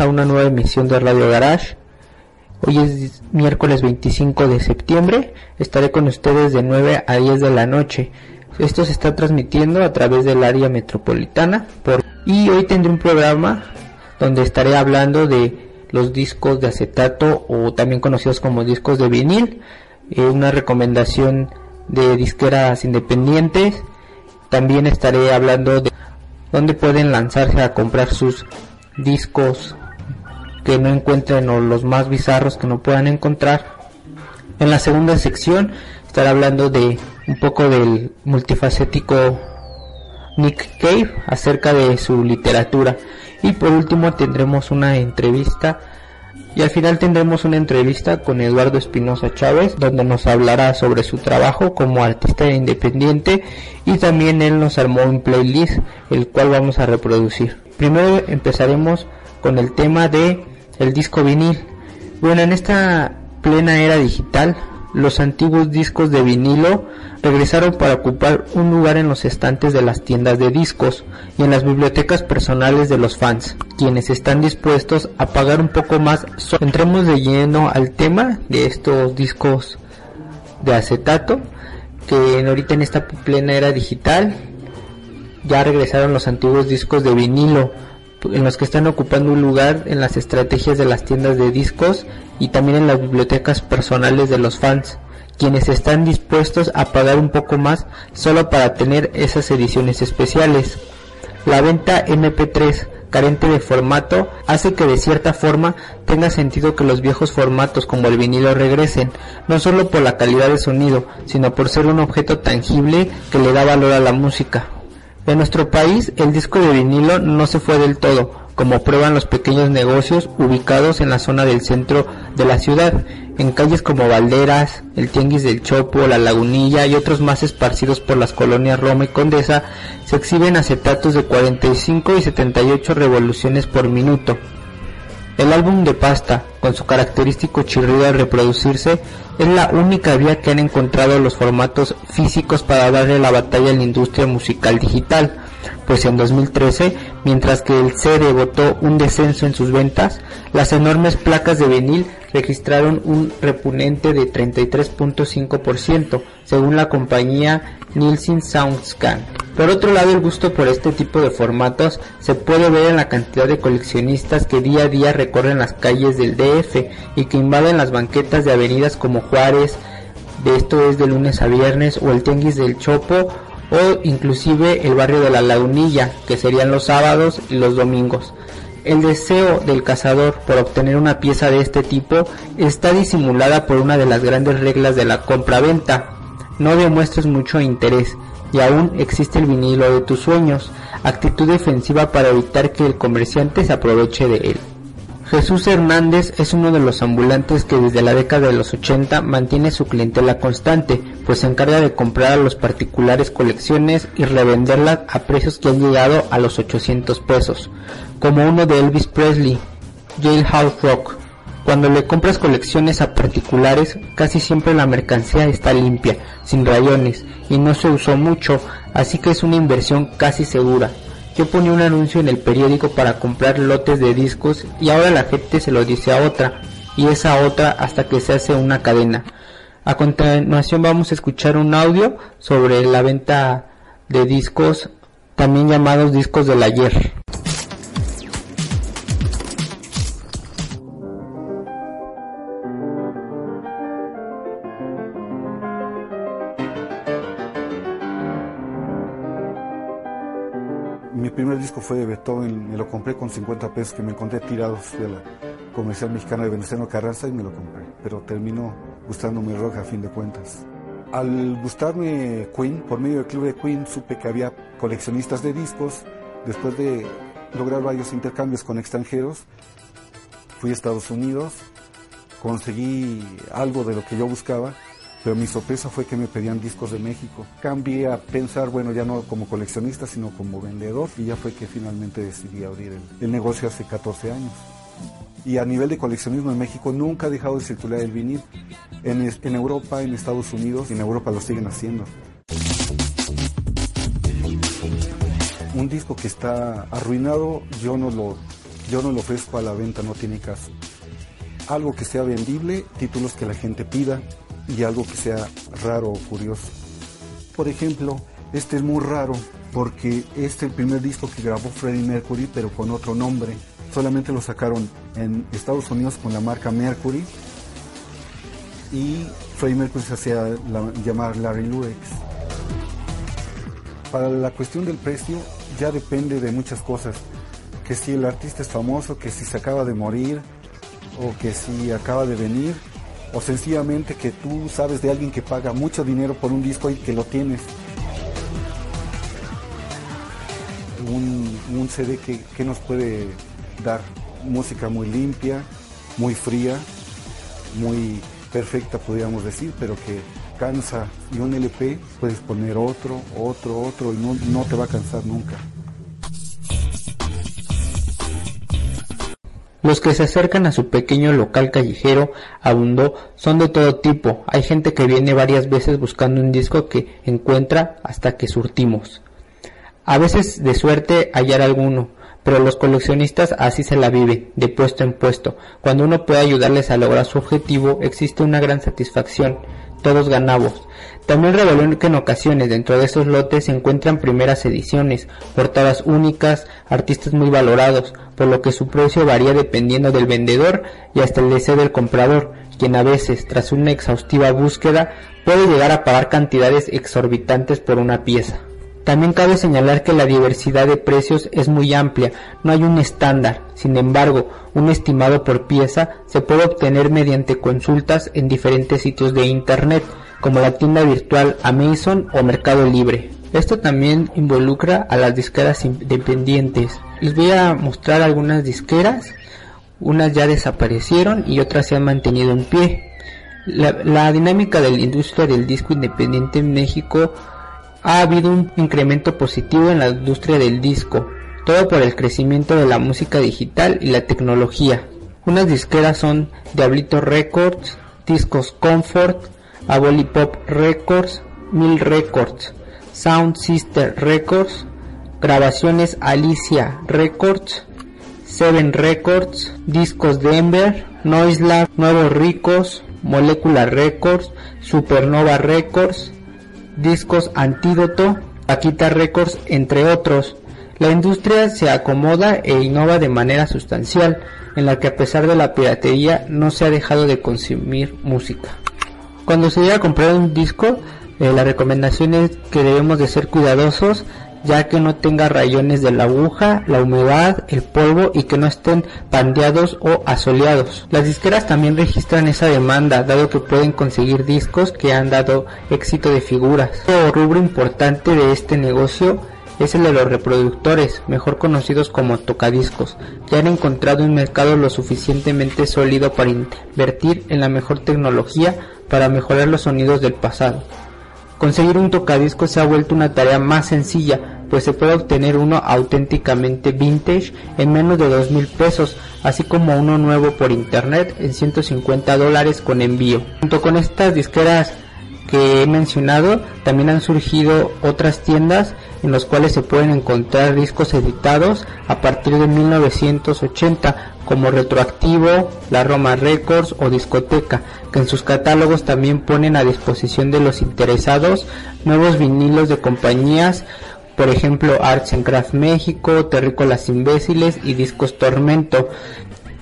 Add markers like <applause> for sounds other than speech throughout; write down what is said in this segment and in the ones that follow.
a una nueva emisión de Radio Garage. Hoy es miércoles 25 de septiembre. Estaré con ustedes de 9 a 10 de la noche. Esto se está transmitiendo a través del área metropolitana. Y hoy tendré un programa donde estaré hablando de los discos de acetato o también conocidos como discos de vinil. eh, una recomendación de disqueras independientes. También estaré hablando de donde pueden lanzarse a comprar sus discos que no encuentren o los más bizarros que no puedan encontrar. En la segunda sección estaré hablando de un poco del multifacético Nick Cave acerca de su literatura y por último tendremos una entrevista y al final tendremos una entrevista con Eduardo Espinosa Chávez donde nos hablará sobre su trabajo como artista independiente y también él nos armó un playlist el cual vamos a reproducir. Primero empezaremos con el tema de el disco vinil. Bueno, en esta plena era digital, los antiguos discos de vinilo regresaron para ocupar un lugar en los estantes de las tiendas de discos y en las bibliotecas personales de los fans, quienes están dispuestos a pagar un poco más. Entremos de lleno al tema de estos discos de acetato, que ahorita en esta plena era digital ya regresaron los antiguos discos de vinilo en los que están ocupando un lugar en las estrategias de las tiendas de discos y también en las bibliotecas personales de los fans, quienes están dispuestos a pagar un poco más solo para tener esas ediciones especiales. La venta MP3 carente de formato hace que de cierta forma tenga sentido que los viejos formatos como el vinilo regresen, no solo por la calidad de sonido, sino por ser un objeto tangible que le da valor a la música. En nuestro país el disco de vinilo no se fue del todo, como prueban los pequeños negocios ubicados en la zona del centro de la ciudad, en calles como Valderas, el Tianguis del Chopo, la Lagunilla y otros más esparcidos por las colonias Roma y Condesa, se exhiben acetatos de 45 y 78 revoluciones por minuto. El álbum de pasta, con su característico chirrido al reproducirse, es la única vía que han encontrado los formatos físicos para darle la batalla a la industria musical digital, pues en 2013, mientras que el CD votó un descenso en sus ventas, las enormes placas de vinil registraron un repunente de 33.5%, según la compañía Nielsen Soundscan. Por otro lado, el gusto por este tipo de formatos se puede ver en la cantidad de coleccionistas que día a día recorren las calles del DF y que invaden las banquetas de avenidas como Juárez, de esto es de lunes a viernes, o el Tianguis del Chopo, o inclusive el barrio de la Lagunilla, que serían los sábados y los domingos. El deseo del cazador por obtener una pieza de este tipo está disimulada por una de las grandes reglas de la compra-venta. No demuestres mucho interés, y aún existe el vinilo de tus sueños, actitud defensiva para evitar que el comerciante se aproveche de él. Jesús Hernández es uno de los ambulantes que desde la década de los 80 mantiene su clientela constante, pues se encarga de comprar a los particulares colecciones y revenderlas a precios que han llegado a los 800 pesos, como uno de Elvis Presley, Jailhouse Rock. Cuando le compras colecciones a particulares, casi siempre la mercancía está limpia, sin rayones, y no se usó mucho, así que es una inversión casi segura. Yo ponía un anuncio en el periódico para comprar lotes de discos y ahora la gente se lo dice a otra, y esa otra hasta que se hace una cadena. A continuación vamos a escuchar un audio sobre la venta de discos, también llamados discos del ayer. Primer disco fue de Beethoven, me lo compré con 50 pesos que me encontré tirados de la comercial mexicana de Venustiano Carranza y me lo compré, pero terminó gustándome rock a fin de cuentas. Al gustarme Queen, por medio del club de Queen, supe que había coleccionistas de discos. Después de lograr varios intercambios con extranjeros, fui a Estados Unidos, conseguí algo de lo que yo buscaba pero mi sorpresa fue que me pedían discos de México. Cambié a pensar, bueno, ya no como coleccionista, sino como vendedor, y ya fue que finalmente decidí abrir el, negocio hace 14 años. Y a nivel de coleccionismo en México nunca ha dejado de circular el vinil. En, en Europa, en Estados Unidos, en Europa lo siguen haciendo. Un disco que está arruinado, yo no lo, yo no lo ofrezco a la venta, no tiene caso. Algo que sea vendible, títulos que la gente pida y algo que sea raro o curioso. Por ejemplo, este es muy raro porque este es el primer disco que grabó Freddie Mercury pero con otro nombre. Solamente lo sacaron en Estados Unidos con la marca Mercury y Freddie Mercury se hacía la- llamar Larry Lewis. Para la cuestión del precio ya depende de muchas cosas. Que si el artista es famoso, que si se acaba de morir o que si acaba de venir o sencillamente que tú sabes de alguien que paga mucho dinero por un disco y que lo tienes. Un, un CD que, que nos puede dar música muy limpia, muy fría, muy perfecta podríamos decir, pero que cansa. Y un LP puedes poner otro, otro, otro y no, no te va a cansar nunca. Los que se acercan a su pequeño local callejero abundó son de todo tipo. Hay gente que viene varias veces buscando un disco que encuentra hasta que surtimos. A veces de suerte hallar alguno, pero los coleccionistas así se la viven, de puesto en puesto. Cuando uno puede ayudarles a lograr su objetivo, existe una gran satisfacción. Todos ganamos. También reveló que en ocasiones dentro de esos lotes se encuentran primeras ediciones, portadas únicas, artistas muy valorados, por lo que su precio varía dependiendo del vendedor y hasta el deseo del comprador, quien a veces, tras una exhaustiva búsqueda, puede llegar a pagar cantidades exorbitantes por una pieza. También cabe señalar que la diversidad de precios es muy amplia, no hay un estándar, sin embargo, un estimado por pieza se puede obtener mediante consultas en diferentes sitios de internet, como la tienda virtual Amazon o Mercado Libre. Esto también involucra a las disqueras independientes. Les voy a mostrar algunas disqueras, unas ya desaparecieron y otras se han mantenido en pie. La, la dinámica de la industria del disco independiente en México ha habido un incremento positivo en la industria del disco, todo por el crecimiento de la música digital y la tecnología. Unas disqueras son Diablito Records, Discos Comfort, Aboli Pop Records, Mill Records, Sound Sister Records, Grabaciones Alicia Records, Seven Records, Discos Denver, Noiselab, Nuevos Ricos, Molecular Records, Supernova Records, Discos Antídoto, Paquita Records, entre otros. La industria se acomoda e innova de manera sustancial, en la que a pesar de la piratería no se ha dejado de consumir música. Cuando se llega a comprar un disco, eh, la recomendación es que debemos de ser cuidadosos ya que no tenga rayones de la aguja, la humedad, el polvo y que no estén pandeados o asoleados. Las disqueras también registran esa demanda, dado que pueden conseguir discos que han dado éxito de figuras. Otro rubro importante de este negocio es el de los reproductores, mejor conocidos como tocadiscos, que han encontrado un mercado lo suficientemente sólido para invertir en la mejor tecnología para mejorar los sonidos del pasado. Conseguir un tocadiscos se ha vuelto una tarea más sencilla, pues se puede obtener uno auténticamente vintage en menos de dos mil pesos, así como uno nuevo por internet en 150 dólares con envío. Junto con estas disqueras que he mencionado, también han surgido otras tiendas en las cuales se pueden encontrar discos editados a partir de 1980 como Retroactivo, La Roma Records o Discoteca, que en sus catálogos también ponen a disposición de los interesados nuevos vinilos de compañías por ejemplo Arts and Craft México, Terrícolas Imbéciles y Discos Tormento.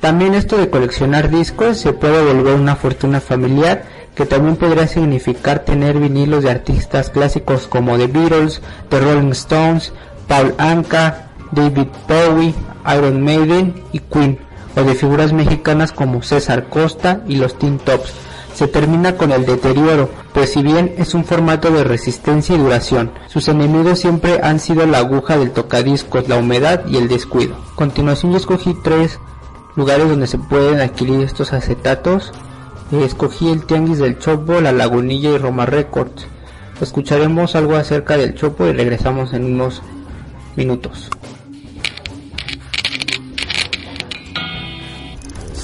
También esto de coleccionar discos se puede volver una fortuna familiar que también podría significar tener vinilos de artistas clásicos como The Beatles, The Rolling Stones, Paul Anka, David Bowie, Iron Maiden y Queen, o de figuras mexicanas como César Costa y los Teen Tops. Se termina con el deterioro, pues si bien es un formato de resistencia y duración, sus enemigos siempre han sido la aguja del tocadiscos, la humedad y el descuido. A continuación yo escogí tres lugares donde se pueden adquirir estos acetatos escogí el Tianguis del Chopo, La Lagunilla y Roma Records. Escucharemos algo acerca del Chopo y regresamos en unos minutos.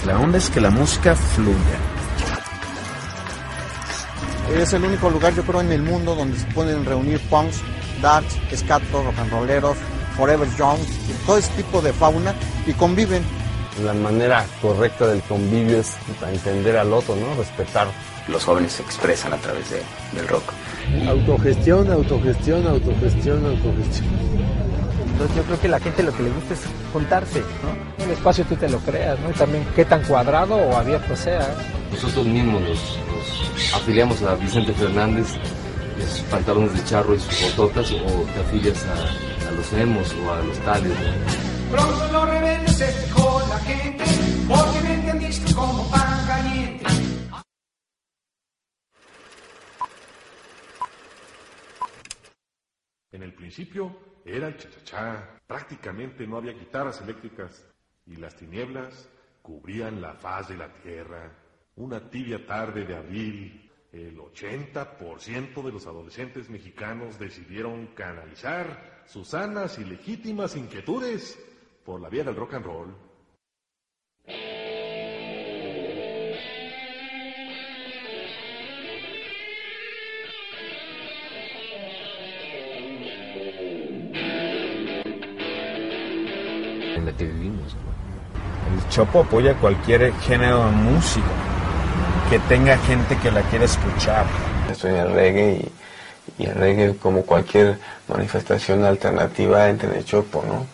La onda es que la música fluya. Es el único lugar, yo creo, en el mundo donde se pueden reunir punks, darks, scatos, rock and rolleros, forever young, todo ese tipo de fauna y conviven la manera correcta del convivio es entender al otro, ¿no? Respetar. Los jóvenes se expresan a través de, del rock. Autogestión, autogestión, autogestión, autogestión. Entonces yo creo que la gente lo que le gusta es juntarse, ¿no? El espacio tú te lo creas, ¿no? Y también qué tan cuadrado o abierto sea. Nosotros mismos nos, afiliamos a Vicente Fernández, de sus pantalones de charro y sus bototas, o te afilias a, los emos o a los tales, Pronto gente, porque me como pan caliente. En el principio era el chachachá, prácticamente no había guitarras eléctricas y las tinieblas cubrían la faz de la tierra. Una tibia tarde de abril, el 80% de los adolescentes mexicanos decidieron canalizar sus sanas y legítimas inquietudes por la vía del rock and roll. Que vivimos. El Chopo apoya cualquier género de música que tenga gente que la quiera escuchar. Estoy en el reggae y, y el reggae como cualquier manifestación alternativa entre el Chopo, ¿no?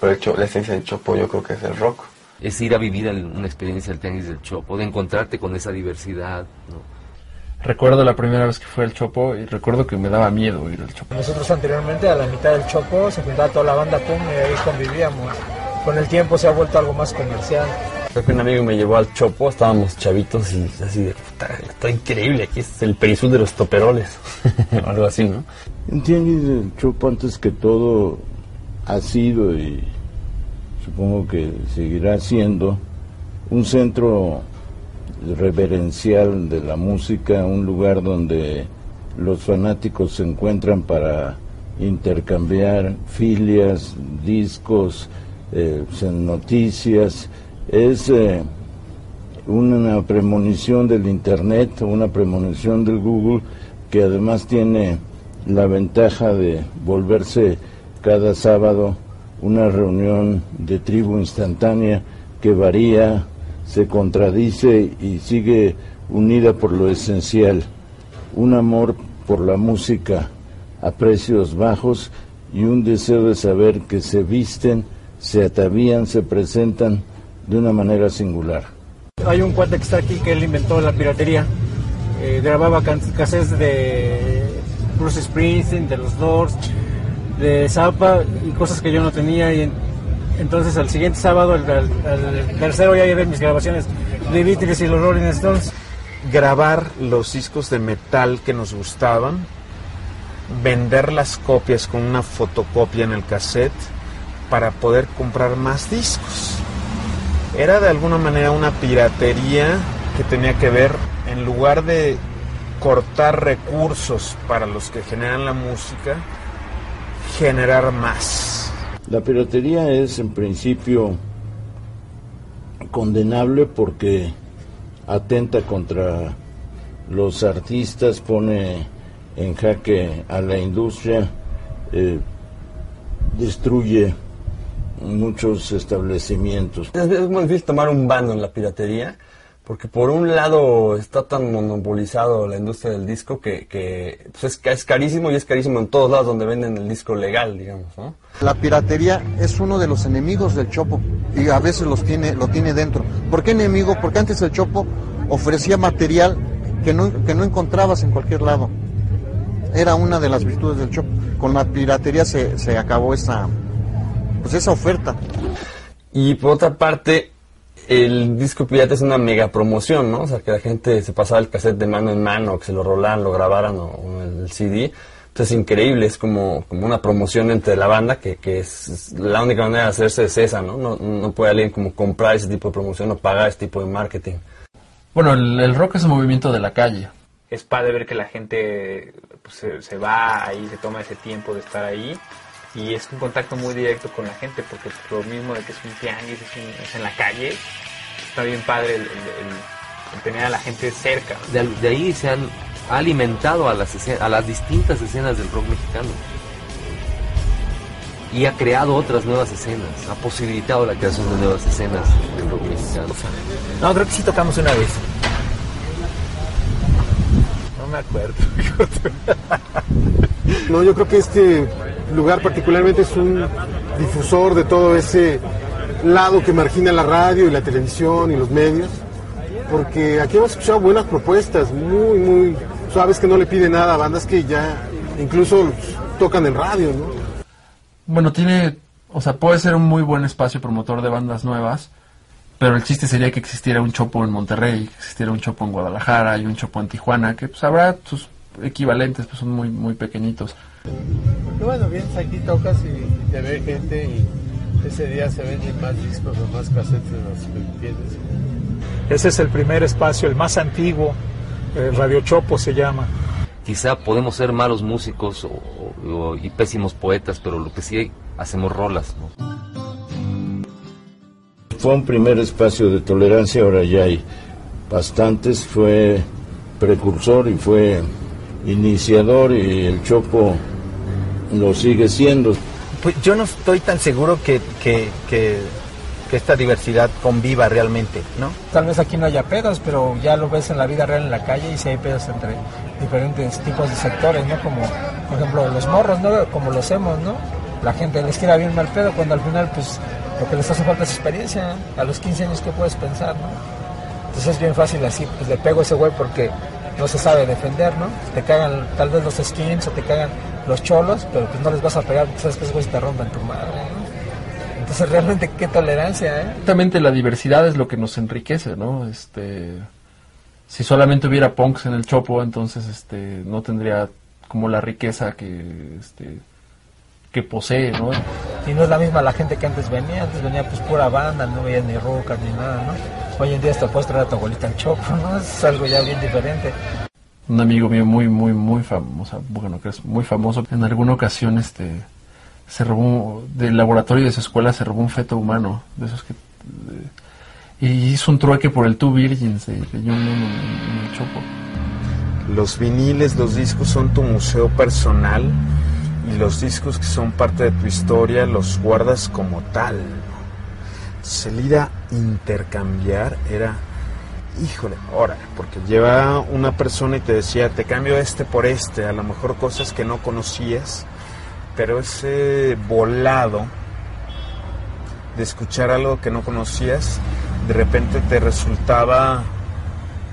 Pero hecho, la esencia del Chopo yo creo que es el rock. Es ir a vivir una experiencia del tenis del Chopo, de encontrarte con esa diversidad. Recuerdo la primera vez que fue el Chopo y recuerdo que me daba miedo ir al Chopo. Nosotros anteriormente a la mitad del Chopo se juntaba toda la banda pum y ahí convivíamos. Con el tiempo se ha vuelto algo más comercial. Creo que un amigo me llevó al Chopo, estábamos chavitos y así de, puta, está increíble, aquí es el perisú de los toperoles, <laughs> algo así, ¿no? Entiendes, el Chopo antes que todo ha sido y supongo que seguirá siendo un centro reverencial de la música, un lugar donde los fanáticos se encuentran para intercambiar filias, discos, eh, noticias. Es eh, una premonición del Internet, una premonición del Google, que además tiene la ventaja de volverse cada sábado una reunión de tribu instantánea que varía, se contradice y sigue unida por lo esencial, un amor por la música a precios bajos y un deseo de saber que se visten, se atavían, se presentan de una manera singular. Hay un cuate que está aquí que él inventó la piratería. Eh, grababa cassettes de Bruce Springsteen, de los Doors, de Zappa y cosas que yo no tenía. Y entonces al siguiente sábado, el, tercero, ya ver mis grabaciones de Beatles y los Rolling Stones. Grabar los discos de metal que nos gustaban, vender las copias con una fotocopia en el cassette para poder comprar más discos. Era de alguna manera una piratería que tenía que ver, en lugar de cortar recursos para los que generan la música, generar más. La piratería es en principio condenable porque atenta contra los artistas, pone en jaque a la industria, eh, destruye muchos establecimientos. Es, muy difícil tomar un bando en la piratería, porque por un lado está tan monopolizado la industria del disco que, que pues es, carísimo y es carísimo en todos lados donde venden el disco legal, digamos. La piratería es uno de los enemigos del Chopo y a veces los tiene, lo tiene dentro. ¿Por qué enemigo? Porque antes el Chopo ofrecía material que no, que no encontrabas en cualquier lado. Era una de las virtudes del Chopo. Con la piratería se, se acabó esa, pues esa oferta. Y por otra parte, el disco pirata es una mega promoción, ¿no? O sea, que la gente se pasaba el cassette de mano en mano, que se lo rolaran, lo grabaran o, el CD. Entonces es increíble, es como, como una promoción entre la banda que, que es, la única manera de hacerse es esa, ¿no? ¿no? No puede alguien como comprar ese tipo de promoción o pagar ese tipo de marketing. Bueno, el, rock es un movimiento de la calle. Es padre ver que la gente pues, se, se va ahí, se toma ese tiempo de estar ahí y es un contacto muy directo con la gente porque lo mismo de que es un tianguis, es, en la calle, está bien padre el, tener a la gente cerca. De, ahí se han alimentado a las, a las distintas escenas del rock mexicano y ha creado otras nuevas escenas, ha posibilitado la creación de nuevas escenas del rock mexicano. No, creo que sí tocamos una vez. No me acuerdo. <laughs> no, yo creo que este lugar particularmente es un difusor de todo ese lado que margina la radio y la televisión y los medios, porque aquí hemos escuchado buenas propuestas, muy, muy suaves que no le piden nada a bandas que ya incluso tocan en radio, ¿no? Bueno, tiene, o sea, puede ser un muy buen espacio promotor de bandas nuevas, pero el chiste sería que existiera un chopo en Monterrey, que existiera un chopo en Guadalajara y un chopo en Tijuana, que pues habrá sus equivalentes, pues son muy, muy pequeñitos bueno, vienes aquí, tocas y, te ve gente y ese día se venden más discos o más cassettes de los que Ese es el primer espacio, el más antiguo, Radio Chopo se llama. Quizá podemos ser malos músicos y pésimos poetas, pero lo que sí hacemos rolas. Fue un primer espacio de tolerancia, ahora ya hay bastantes, fue precursor y fue iniciador y el Chopo lo sigue siendo. Pues yo no estoy tan seguro que, que, que, esta diversidad conviva realmente, ¿no? Tal vez aquí no haya pedos, pero ya lo ves en la vida real en la calle y si hay pedos entre diferentes tipos de sectores, ¿no? Como, por ejemplo, los morros, ¿no? Como los hemos, ¿no? La gente les quiera bien mal pedo cuando al final, pues, lo que les hace falta es experiencia. A los 15 años, ¿qué puedes pensar, no? Entonces es bien fácil así, pues le pego a ese güey porque no se sabe defender, ¿no? Te cagan tal vez los skins o te cagan los cholos, pero pues no les vas a pegar porque sabes que esos te rompen tu madre, ¿no? Entonces realmente qué tolerancia, ¿eh? Exactamente la diversidad es lo que nos enriquece, ¿no? Este si solamente hubiera punks en el chopo, entonces este no tendría como la riqueza que este que posee, ¿no? Y no es la misma la gente que antes venía, antes venía pues pura banda, no veía ni rocas ni nada, ¿no? Hoy en día hasta puedes traer a tu abuelita al chopo, ¿no? Es algo ya bien diferente. Un amigo mío muy, muy, muy famoso, bueno, que es muy famoso, en alguna ocasión este se robó, del laboratorio de su escuela se robó un feto humano, de esos que... y hizo un trueque por el Two Virgins, de, de Chopo. Los viniles, los discos son tu museo personal y los discos que son parte de tu historia los guardas como tal. Salir a intercambiar era híjole, ahora, porque lleva una persona y te decía, te cambio este por este, a lo mejor cosas que no conocías, pero ese volado de escuchar algo que no conocías, de repente te resultaba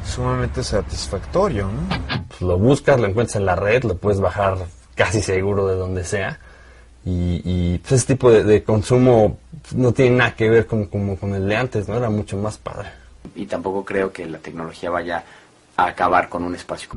sumamente satisfactorio, ¿no? Pues lo buscas, lo encuentras en la red, lo puedes bajar casi seguro de donde sea. Y, pues ese tipo de, de consumo no tiene nada que ver con, como con el de antes, ¿no? Era mucho más padre. Y tampoco creo que la tecnología vaya a acabar con un espacio.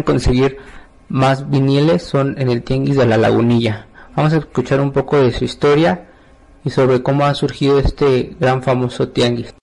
Conseguir más viniles son en el Tianguis de la Lagunilla. Vamos a escuchar un poco de su historia y sobre cómo ha surgido este gran famoso tianguis.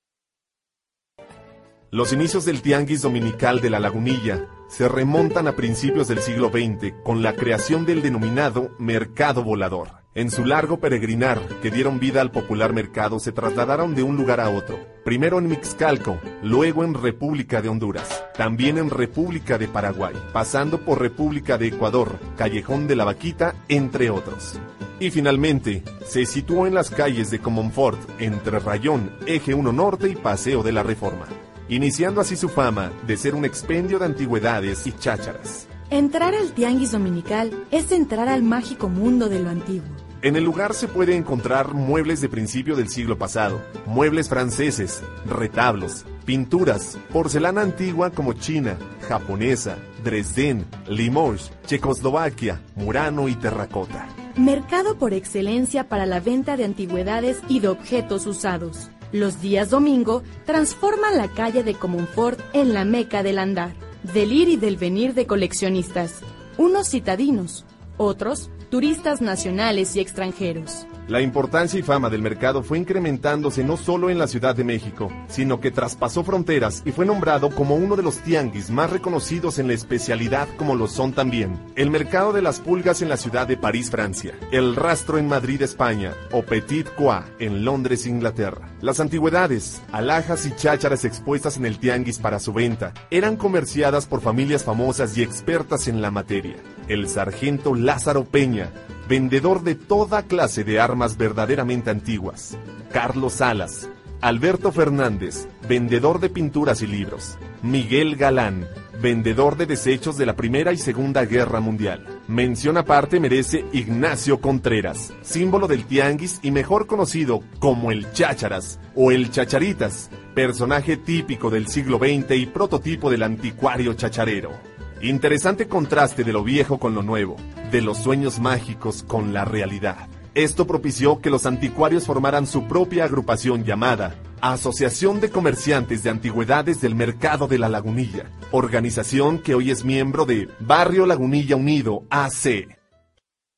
Los inicios del Tianguis Dominical de la Lagunilla se remontan a principios del siglo XX con la creación del denominado Mercado Volador. En su largo peregrinar que dieron vida al popular mercado se trasladaron de un lugar a otro, primero en Mixcalco, luego en República de Honduras, también en República de Paraguay, pasando por República de Ecuador, Callejón de la Vaquita, entre otros. Y finalmente, se situó en las calles de Comonfort, entre Rayón, Eje 1 Norte y Paseo de la Reforma, iniciando así su fama de ser un expendio de antigüedades y chácharas. Entrar al tianguis dominical es entrar al mágico mundo de lo antiguo. En el lugar se puede encontrar muebles de principio del siglo pasado, muebles franceses, retablos, pinturas, porcelana antigua como china, japonesa, Dresden, Limoges, Checoslovaquia, Murano y terracota. Mercado por excelencia para la venta de antigüedades y de objetos usados. Los días domingo transforman la calle de Comonfort en la meca del andar, del ir y del venir de coleccionistas, unos citadinos, otros turistas nacionales y extranjeros. La importancia y fama del mercado fue incrementándose no solo en la Ciudad de México, sino que traspasó fronteras y fue nombrado como uno de los tianguis más reconocidos en la especialidad como lo son también el Mercado de las Pulgas en la ciudad de París, Francia, el Rastro en Madrid, España, o Petit Croix en Londres, Inglaterra. Las antigüedades, alhajas y chácharas expuestas en el tianguis para su venta eran comerciadas por familias famosas y expertas en la materia. El sargento Lázaro Peña, vendedor de toda clase de armas verdaderamente antiguas. Carlos Salas, Alberto Fernández, vendedor de pinturas y libros. Miguel Galán, vendedor de desechos de la Primera y Segunda Guerra Mundial. Mención aparte merece Ignacio Contreras, símbolo del tianguis y mejor conocido como el chácharas o el chacharitas, personaje típico del siglo XX y prototipo del anticuario chacharero. Interesante contraste de lo viejo con lo nuevo, de los sueños mágicos con la realidad. Esto propició que los anticuarios formaran su propia agrupación llamada Asociación de Comerciantes de Antigüedades del Mercado de la Lagunilla, organización que hoy es miembro de Barrio Lagunilla Unido AC.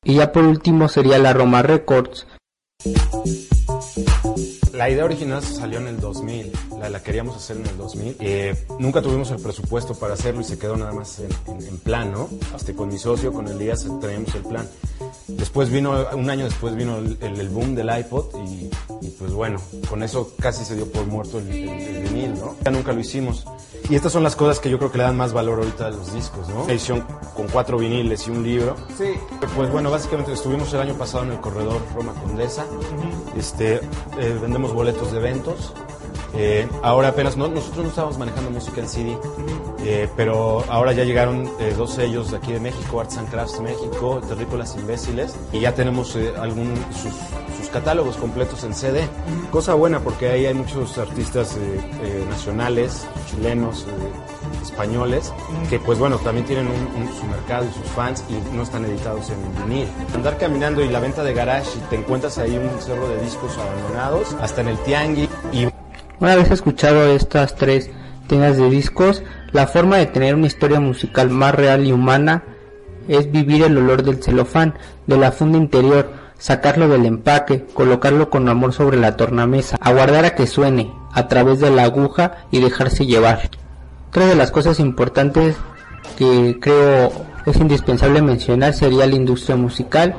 Y ya por último sería la Roma Records. La idea original salió en el 2000, la, la queríamos hacer en el 2000. Eh, nunca tuvimos el presupuesto para hacerlo y se quedó nada más en, en, en plan, ¿no? Hasta con mi socio, con Elías, traíamos el plan. Después vino, un año después vino el, el, el boom del iPod y, y, pues bueno, con eso casi se dio por muerto el, el, vinil, ¿no? Ya nunca lo hicimos. Y estas son las cosas que yo creo que le dan más valor ahorita a los discos, ¿no? Una edición con cuatro viniles y un libro. Sí. Pues bueno, básicamente estuvimos el año pasado en el corredor Roma Condesa. Este, eh, vendemos boletos de eventos. Eh, ahora apenas, no, nosotros no estábamos manejando música en CD, eh, pero ahora ya llegaron eh, dos sellos de aquí de México, Arts and Crafts México, Terrícolas Imbéciles, y ya tenemos eh, algún, sus, sus, catálogos completos en CD. Cosa buena porque ahí hay muchos artistas nacionales, chilenos, españoles, que pues bueno, también tienen un, un, su mercado y sus fans y no están editados en vinil. Andar caminando y la venta de garage y te encuentras ahí un cerro de discos abandonados, hasta en el tianguis una vez escuchado estas tres tiendas de discos, la forma de tener una historia musical más real y humana es vivir el olor del celofán, de la funda interior, sacarlo del empaque, colocarlo con amor sobre la tornamesa, aguardar a que suene a través de la aguja y dejarse llevar. Otra de las cosas importantes que creo es indispensable mencionar sería la industria musical,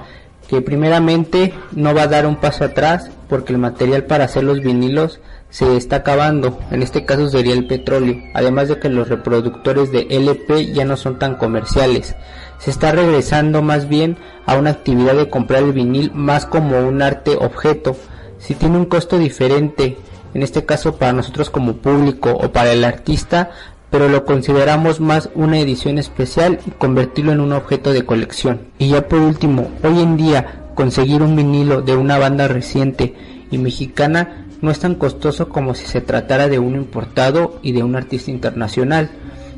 que primeramente no va a dar un paso atrás porque el material para hacer los vinilos se está acabando, en este caso sería el petróleo, además de que los reproductores de LP ya no son tan comerciales. Se está regresando más bien a una actividad de comprar el vinil más como un arte objeto. Si tiene un costo diferente, en este caso para nosotros como público o para el artista, pero lo consideramos más una edición especial y convertirlo en un objeto de colección. Y ya por último, hoy en día conseguir un vinilo de una banda reciente y mexicana no es tan costoso como si se tratara de uno importado y de un artista internacional.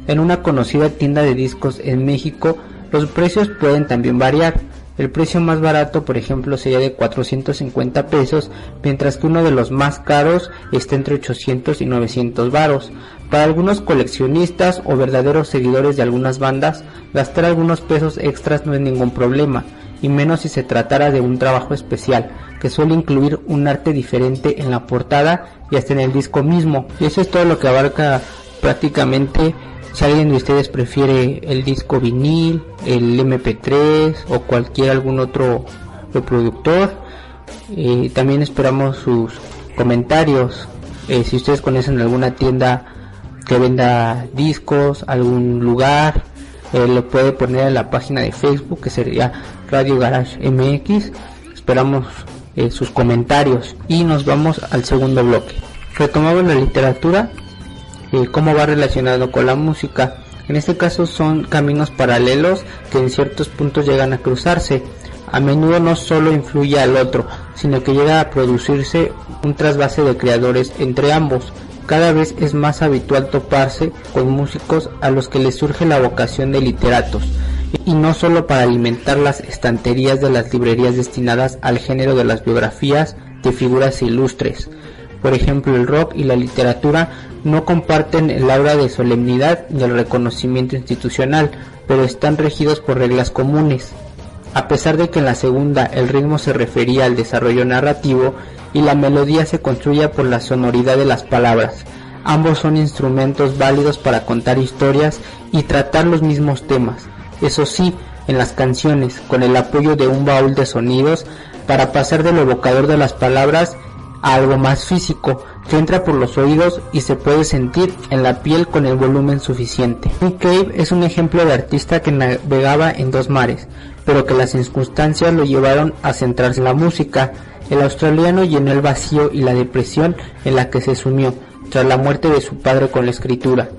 En una conocida tienda de discos en México, los precios pueden también variar. El precio más barato, por ejemplo, sería de 450 pesos, mientras que uno de los más caros está entre 800 y 900 varos. Para algunos coleccionistas o verdaderos seguidores de algunas bandas, gastar algunos pesos extras no es ningún problema, y menos si se tratara de un trabajo especial, que suele incluir un arte diferente en la portada y hasta en el disco mismo. Y eso es todo lo que abarca prácticamente si alguien de ustedes prefiere el disco vinil, el MP3 o cualquier algún otro reproductor. Eh, también esperamos sus comentarios. Eh, si ustedes conocen alguna tienda que venda discos, algún lugar, eh, lo puede poner en la página de Facebook que sería Radio Garage MX. Esperamos eh, sus comentarios y nos vamos al segundo bloque. Retomamos la literatura, eh, cómo va relacionado con la música. En este caso son caminos paralelos que en ciertos puntos llegan a cruzarse. A menudo no solo influye al otro, sino que llega a producirse un trasvase de creadores entre ambos. Cada vez es más habitual toparse con músicos a los que les surge la vocación de literatos, y no solo para alimentar las estanterías de las librerías destinadas al género de las biografías de figuras ilustres. Por ejemplo, el rock y la literatura no comparten el aura de solemnidad y el reconocimiento institucional, pero están regidos por reglas comunes. A pesar de que en la segunda el ritmo se refería al desarrollo narrativo y la melodía se construía por la sonoridad de las palabras, ambos son instrumentos válidos para contar historias y tratar los mismos temas, eso sí, en las canciones, con el apoyo de un baúl de sonidos para pasar del evocador de las palabras a algo más físico que entra por los oídos y se puede sentir en la piel con el volumen suficiente. Nick Cave es un ejemplo de artista que navegaba en dos mares, pero que las circunstancias lo llevaron a centrarse en la música. El australiano llenó el vacío y la depresión en la que se sumió tras la muerte de su padre con la escritura,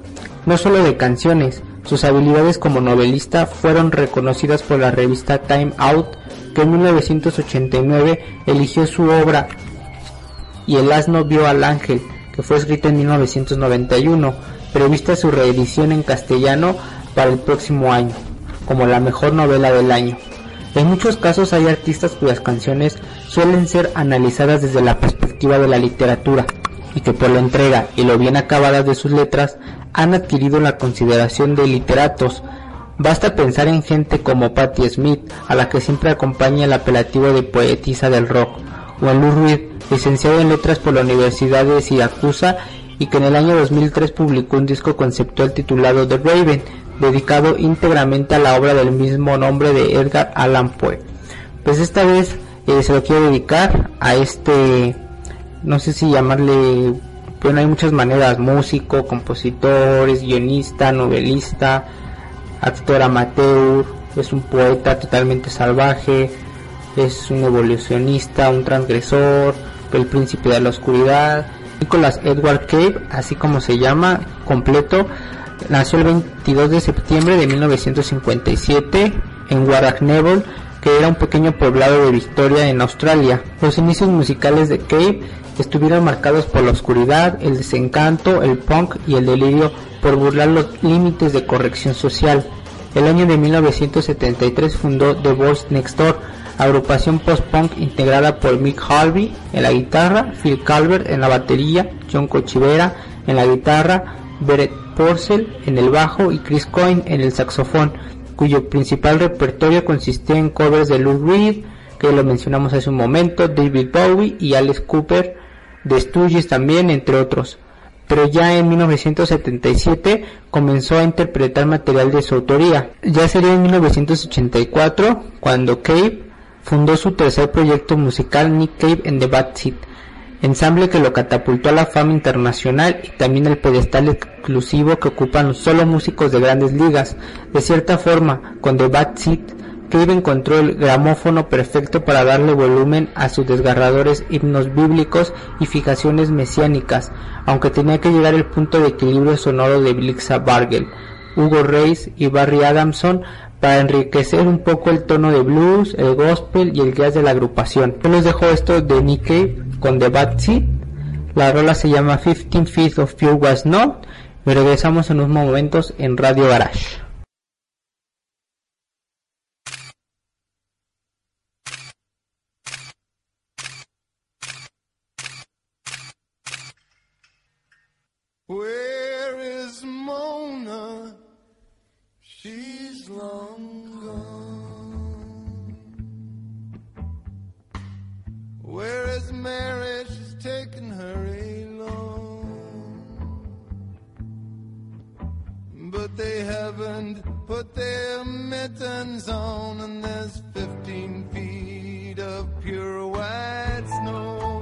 no solo de canciones, sus habilidades como novelista fueron reconocidas por la revista Time Out, que en 1989 eligió su obra Y el asno vio al ángel, que fue escrita en 1991, prevista su reedición en castellano para el próximo año, como la mejor novela del año. En muchos casos hay artistas cuyas canciones suelen ser analizadas desde la perspectiva de la literatura y que por la entrega y lo bien acabadas de sus letras han adquirido la consideración de literatos. Basta pensar en gente como Patti Smith, a la que siempre acompaña el apelativo de poetisa del rock, o en Lou Reed, licenciado en letras por la Universidad de Siracusa y que en el año 2003 publicó un disco conceptual titulado The Raven, dedicado íntegramente a la obra del mismo nombre de Edgar Allan Poe. Pues esta vez eh, se lo quiero dedicar a este, no sé si llamarle bueno, hay muchas maneras, músico, compositor, es guionista, novelista, actor amateur, es un poeta totalmente salvaje, es un evolucionista, un transgresor, el príncipe de la oscuridad. Nicholas Edward Cave, así como se llama, completo, nació el 22 de septiembre de 1957 en Warracknebel, que era un pequeño poblado de Victoria en Australia. Los inicios musicales de Cave estuvieron marcados por la oscuridad, el desencanto, el punk y el delirio por burlar los límites de corrección social. El año de 1973 fundó The Voice Next Door, agrupación post-punk integrada por Mick Harvey en la guitarra, Phil Calvert en la batería, John Cochivera en la guitarra, Brett Porcel en el bajo y Chris Coyne en el saxofón, cuyo principal repertorio consistía en covers de Lou Reed, que lo mencionamos hace un momento, David Bowie y Alice Cooper de Stooges también, entre otros. Pero ya en 1977 comenzó a interpretar material de su autoría. Ya sería en 1984 cuando Cave fundó su tercer proyecto musical Nick Cave and the Bad Seed, ensamble que lo catapultó a la fama internacional y también el pedestal exclusivo que ocupan solo músicos de grandes ligas. De cierta forma, con The Bad Cave encontró el gramófono perfecto para darle volumen a sus desgarradores himnos bíblicos y fijaciones mesiánicas, aunque tenía que llegar al punto de equilibrio sonoro de Blixa Bargel, Hugo Reis y Barry Adamson para enriquecer un poco el tono de blues, el gospel y el jazz de la agrupación. Yo les dejo esto de Nick Cave con The Bad Seed. La rola se llama 15 Feet of Pure Was Not y regresamos en unos momentos en Radio Garage. But they haven't put their mittens on, and there's 15 feet of pure white snow.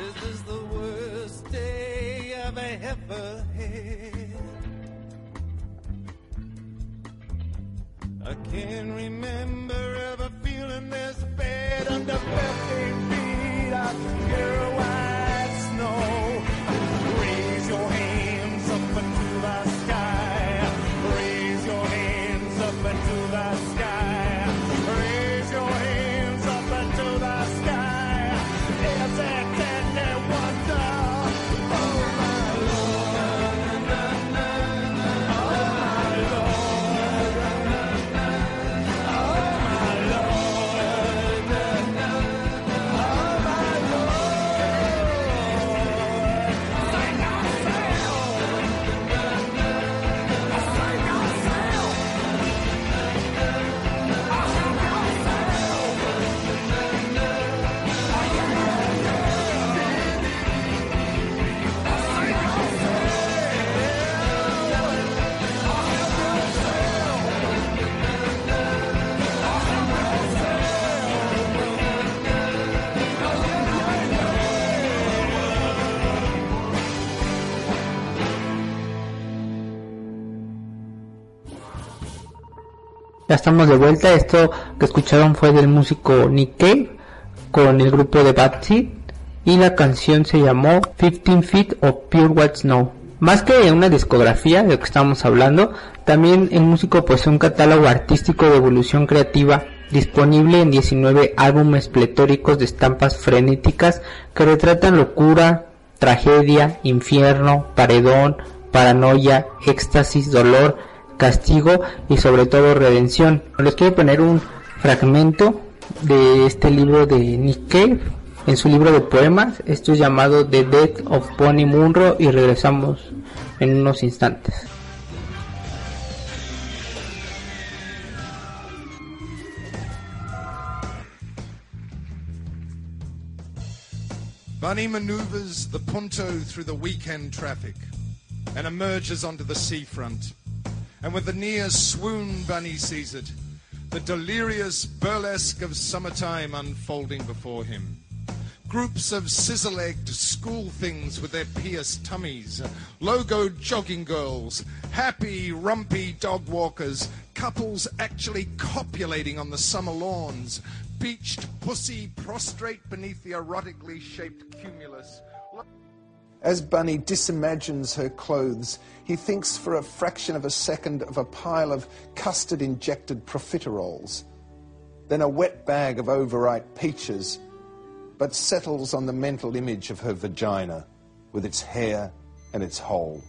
This is the worst day I've ever had? I can't remember ever feeling this bad under 15 feet of pure white Ya estamos de vuelta. Esto que escucharon fue del músico Nick Cave con el grupo de Bad Seed y la canción se llamó 15 Feet of Pure White Snow. Más que una discografía de lo que estamos hablando, también el músico posee un catálogo artístico de evolución creativa disponible en 19 álbumes pletóricos de estampas frenéticas que retratan locura, tragedia, infierno, paredón, paranoia, éxtasis, dolor, castigo y sobre todo redención. Les quiero poner un fragmento de este libro de Nick Cave en su libro de poemas. Esto es llamado The Death of Bonnie Munro y regresamos en unos instantes. Bunny maneuvers the Punto through the weekend traffic and emerges onto the seafront. And with the near swoon Bunny sees it, the delirious burlesque of summertime unfolding before him. Groups of sizzle-egged school things with their pierced tummies, logo jogging girls, happy, rumpy dog walkers, couples actually copulating on the summer lawns, beached pussy prostrate beneath the erotically shaped cumulus. As Bunny disimagines her clothes, he thinks for a fraction of a second of a pile of custard injected profiteroles, then a wet bag of overripe peaches, but settles on the mental image of her vagina with its hair and its hole.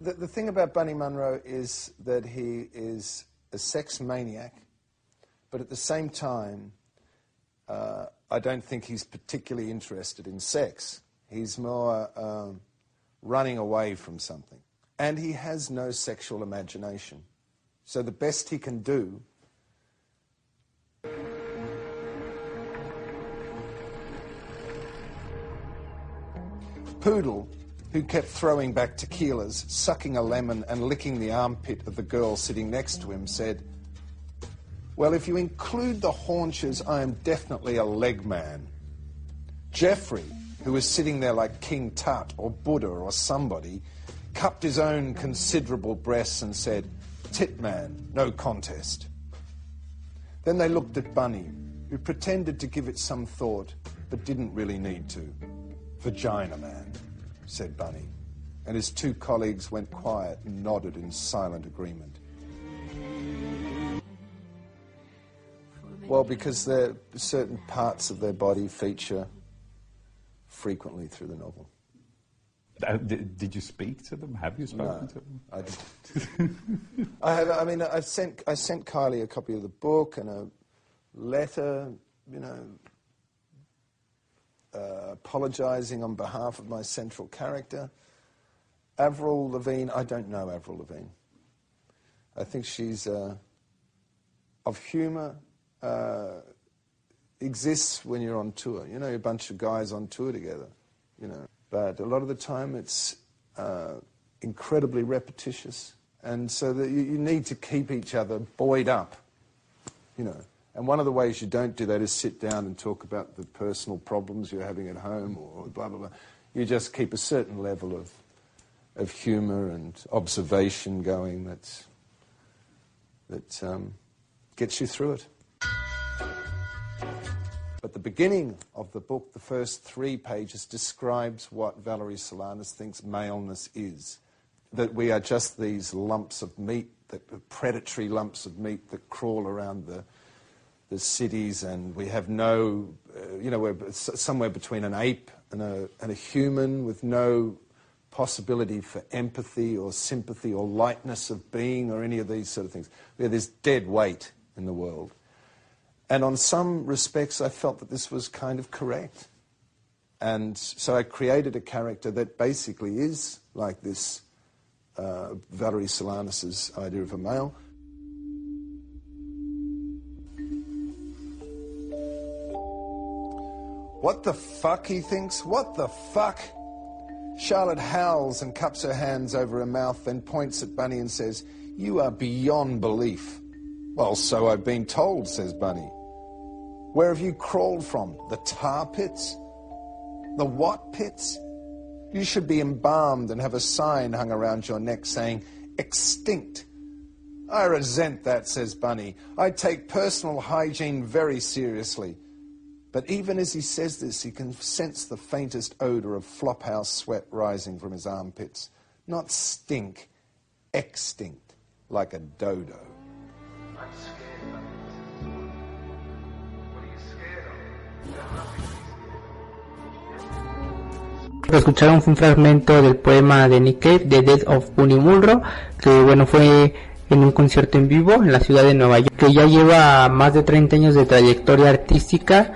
The, the thing about Bunny Munro is that he is a sex maniac, but at the same time, uh, I don't think he's particularly interested in sex. He's more um, running away from something. And he has no sexual imagination. So the best he can do Poodle, who kept throwing back tequilas, sucking a lemon, and licking the armpit of the girl sitting next to him, said, Well, if you include the haunches, I am definitely a leg man. Jeffrey, who was sitting there like King Tut or Buddha or somebody, cupped his own considerable breasts and said, Tit man, no contest. Then they looked at Bunny, who pretended to give it some thought, but didn't really need to. Vagina man, said Bunny, and his two colleagues went quiet and nodded in silent agreement. Well, because there certain parts of their body feature frequently through the novel. Uh, did, did you speak to them? Have you spoken No, to them? I didn't. <laughs> I have. I mean, I sent I sent Kylie a copy of the book and a letter. You know, uh, apologising on behalf of my central character. Avril Lavigne. I don't know Avril Lavigne. I think she's uh, of humour. Uh, exists when you're on tour. You know, a bunch of guys on tour together. You know, but a lot of the time it's uh, incredibly repetitious, and so that you, you need to keep each other buoyed up. You know, and one of the ways you don't do that is sit down and talk about the personal problems you're having at home or blah blah blah. You just keep a certain level of of humour and observation going that's that um, gets you through it. The beginning of the book, the first three pages, describes what Valerie Solanas thinks maleness is. That we are just these lumps of meat, that predatory lumps of meat that crawl around the, the cities, and we have no, uh, you know, we're somewhere between an ape and a, and a human with no possibility for empathy or sympathy or lightness of being or any of these sort of things. We have this dead weight in the world. And on some respects, I felt that this was kind of correct. And so I created a character that basically is like this uh, Valerie Solanas' idea of a male. What the fuck, he thinks? What the fuck? Charlotte howls and cups her hands over her mouth, then points at Bunny and says, You are beyond belief. Well, so I've been told, says Bunny. Where have you crawled from? The tar pits? The what pits? You should be embalmed and have a sign hung around your neck saying, extinct, I resent that, says Bunny. I take personal hygiene very seriously. But even as he says this, he can sense the faintest odor of flophouse sweat rising from his armpits. Not stink, extinct, like a dodo. Escucharon un fragmento del poema de Nick Cave, The Death of Bunny que bueno fue en un concierto en vivo en la ciudad de Nueva York, que ya lleva más de 30 años de trayectoria artística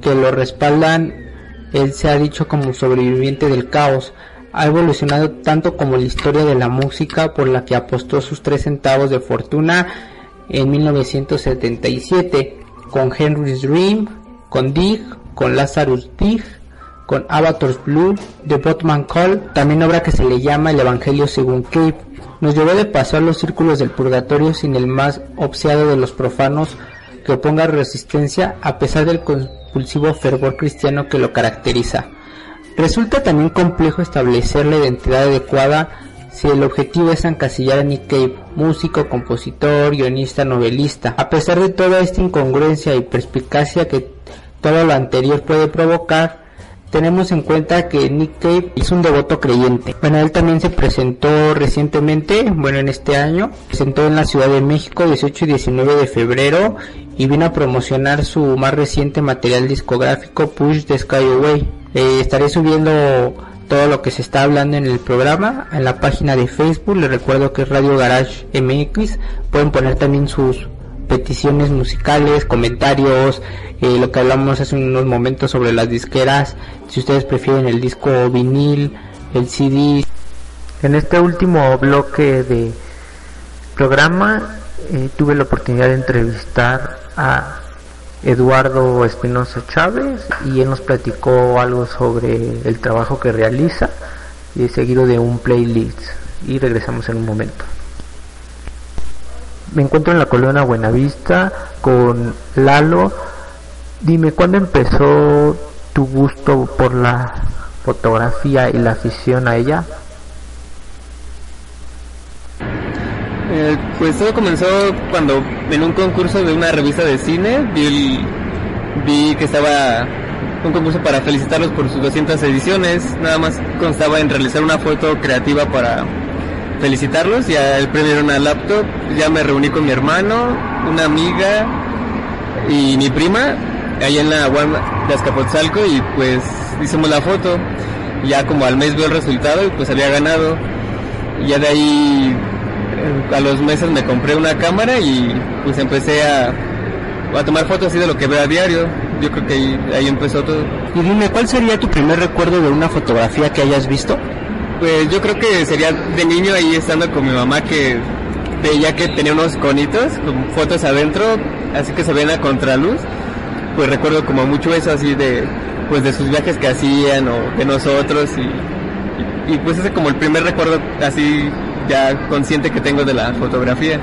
que lo respaldan, él se ha dicho como sobreviviente del caos, ha evolucionado tanto como la historia de la música por la que apostó sus tres centavos de fortuna en 1977 con Henry's Dream, con Dig, con Lazarus Dig, con Avatar's Blue, The Botman Call, también obra que se le llama El Evangelio según Cape. Nos llevó de paso a los círculos del purgatorio sin el más obseado de los profanos que oponga resistencia a pesar del compulsivo fervor cristiano que lo caracteriza. Resulta también complejo establecer la identidad adecuada si el objetivo es encasillar a Nick Cave, músico, compositor, guionista, novelista. A pesar de toda esta incongruencia y perspicacia que todo lo anterior puede provocar, tenemos en cuenta que Nick Cave es un devoto creyente. Bueno, él también se presentó recientemente, bueno, en este año, presentó en la Ciudad de México 18 y 19 de febrero y vino a promocionar su más reciente material discográfico Push the Sky Away. Eh, estaré subiendo todo lo que se está hablando en el programa en la página de Facebook. Les recuerdo que es Radio Garage MX. Pueden poner también sus peticiones musicales, comentarios, eh, lo que hablamos hace unos momentos sobre las disqueras, si ustedes prefieren el disco vinil, el CD. En este último bloque de programa eh, tuve la oportunidad de entrevistar a Eduardo Espinosa Chávez y él nos platicó algo sobre el trabajo que realiza y seguido de un playlist y regresamos en un momento. Me encuentro en la colonia Buenavista con Lalo. Dime, ¿cuándo empezó tu gusto por la fotografía y la afición a ella? Eh, pues todo comenzó cuando en un concurso de una revista de cine vi, el- vi que estaba un concurso para felicitarlos por sus 200 ediciones. Nada más constaba en realizar una foto creativa para felicitarlos. Ya el premio era una laptop. Ya me reuní con mi hermano, una amiga y mi prima allá en la UAM de Azcapotzalco y pues hicimos la foto. Ya como al mes veo el resultado y pues había ganado. Ya de ahí a los meses me compré una cámara y pues empecé a, a tomar fotos así de lo que veo a diario. Yo creo que ahí, ahí empezó todo. Y dime, ¿cuál sería tu primer recuerdo de una fotografía que hayas visto? Pues yo creo que sería de niño ahí estando con mi mamá que veía que tenía unos conitos con fotos adentro, así que se ven a contraluz. Pues recuerdo como mucho eso así de pues de sus viajes que hacían o de nosotros y, y, y, pues ese como el primer recuerdo así ya consciente que tengo de la fotografía.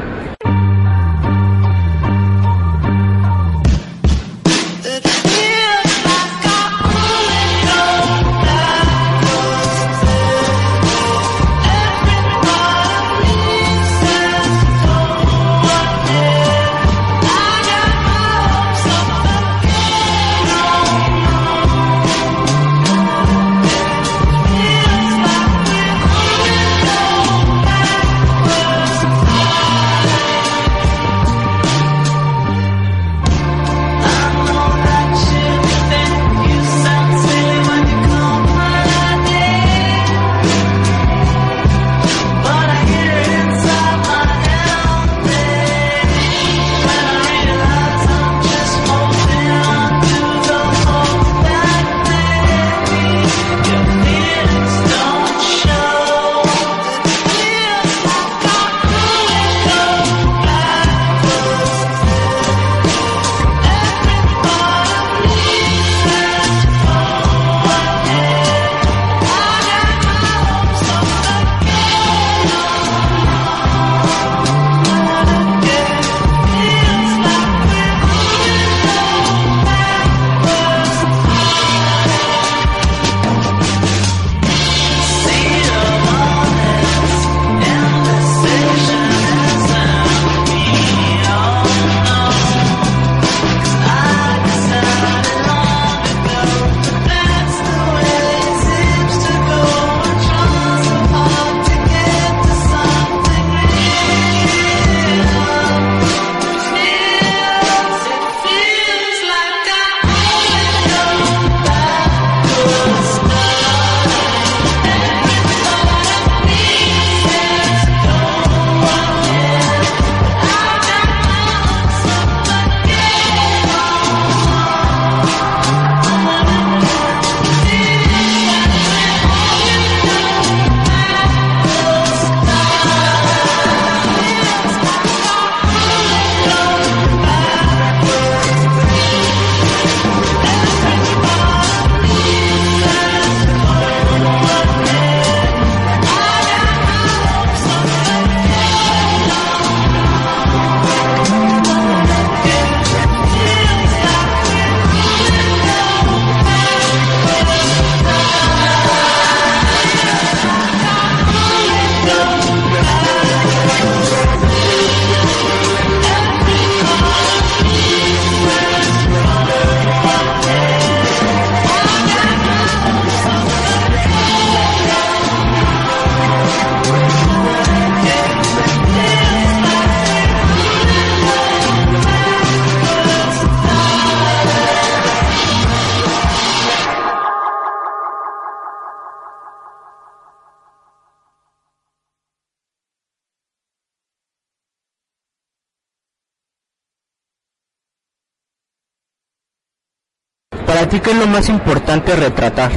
¿Qué es lo más importante retratar?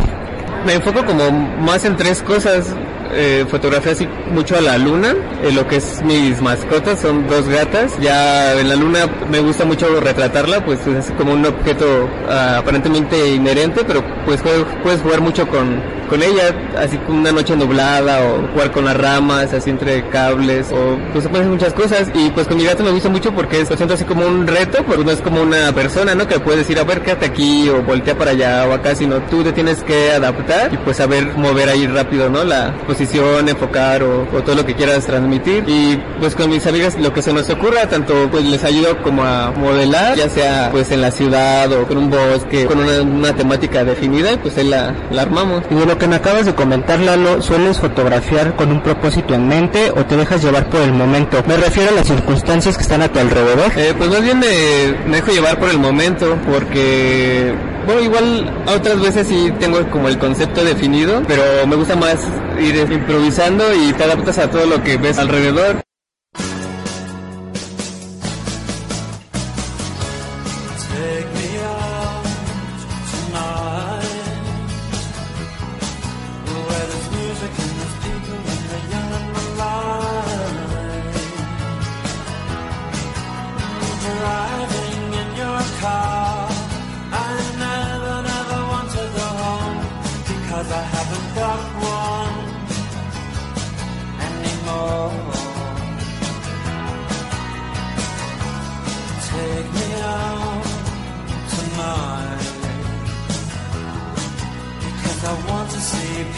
Me enfoco como más en tres cosas. Eh, fotografía así mucho a la luna, eh, lo que es mis mascotas son dos gatas. Ya en la luna me gusta mucho retratarla, pues es como un objeto ah, aparentemente inherente, pero pues puedes, puedes jugar mucho con, con ella, así como una noche nublada o jugar con las ramas, así entre cables o pues se pueden hacer muchas cosas. Y pues con mi gato me gusta mucho porque es, lo siento así como un reto, porque no es como una persona, ¿no? Que puedes decir, a ver, quédate aquí o voltea para allá o acá, sino tú te tienes que adaptar y pues saber mover ahí rápido, ¿no? La posición, enfocar o, o todo lo que quieras transmitir. Y pues con mis amigas lo que se nos ocurra, tanto pues les ayudo como a modelar, ya sea pues en la ciudad o con un bosque, con una, una temática definida, y pues ahí la, la armamos. Y de lo que me acabas de comentar, Lalo, ¿sueles fotografiar con un propósito en mente o te dejas llevar por el momento? Me refiero a las circunstancias que están a tu alrededor. Eh, pues más bien me, me dejo llevar por el momento, porque bueno, igual otras veces sí tengo como el concepto definido, pero me gusta más ir improvisando y te adaptas a todo lo que ves alrededor.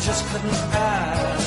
just couldn't ask.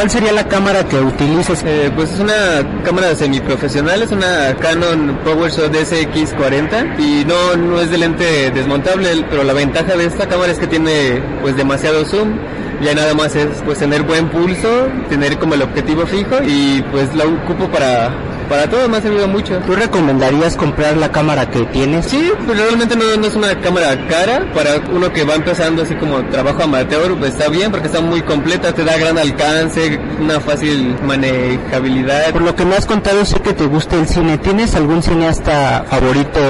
Cuál sería la cámara que utilizas? Eh, pues es una cámara semiprofesional, es una Canon PowerShot DSX40 y no, no es de lente desmontable, pero la ventaja de esta cámara es que tiene pues demasiado zoom. Ya nada más es pues tener buen pulso, tener como el objetivo fijo y pues la ocupo para para todo me ha servido mucho. ¿Tú recomendarías comprar la cámara que tienes? Sí, pues realmente no, no es una cámara cara. Para uno que va empezando así como trabajo amateur, pues está bien porque está muy completa, te da gran alcance, una fácil manejabilidad. Por lo que me has contado, sé que te gusta el cine. ¿Tienes algún cineasta favorito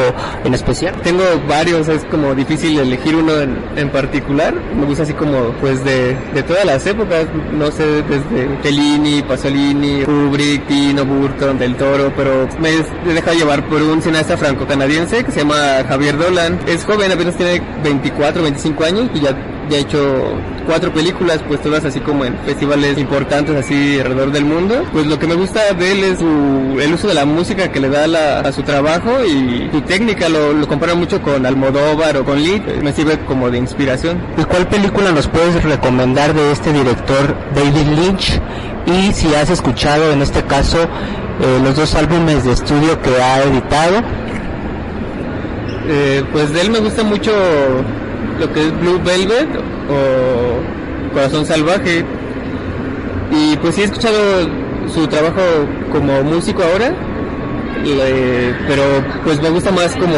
en especial? Tengo varios, es como difícil elegir uno en, en particular. Me gusta así como pues de, de todas las épocas, no sé, desde Fellini, Pasolini, Kubrick, Tino, Burton, Del Toro pero me he dejado llevar por un cineasta franco-canadiense que se llama Javier Dolan. Es joven, apenas tiene 24, 25 años y ya, ya ha hecho cuatro películas, pues todas así como en festivales importantes así alrededor del mundo. Pues lo que me gusta de él es su, el uso de la música que le da la, a su trabajo y su técnica, lo, lo compara mucho con Almodóvar o con Lee, me sirve como de inspiración. ¿Y cuál película nos puedes recomendar de este director David Lynch? Y si has escuchado en este caso eh, los dos álbumes de estudio que ha editado. Eh, pues de él me gusta mucho lo que es Blue Velvet o Corazón Salvaje. Y pues sí he escuchado su trabajo como músico ahora, pero pues me gusta más como,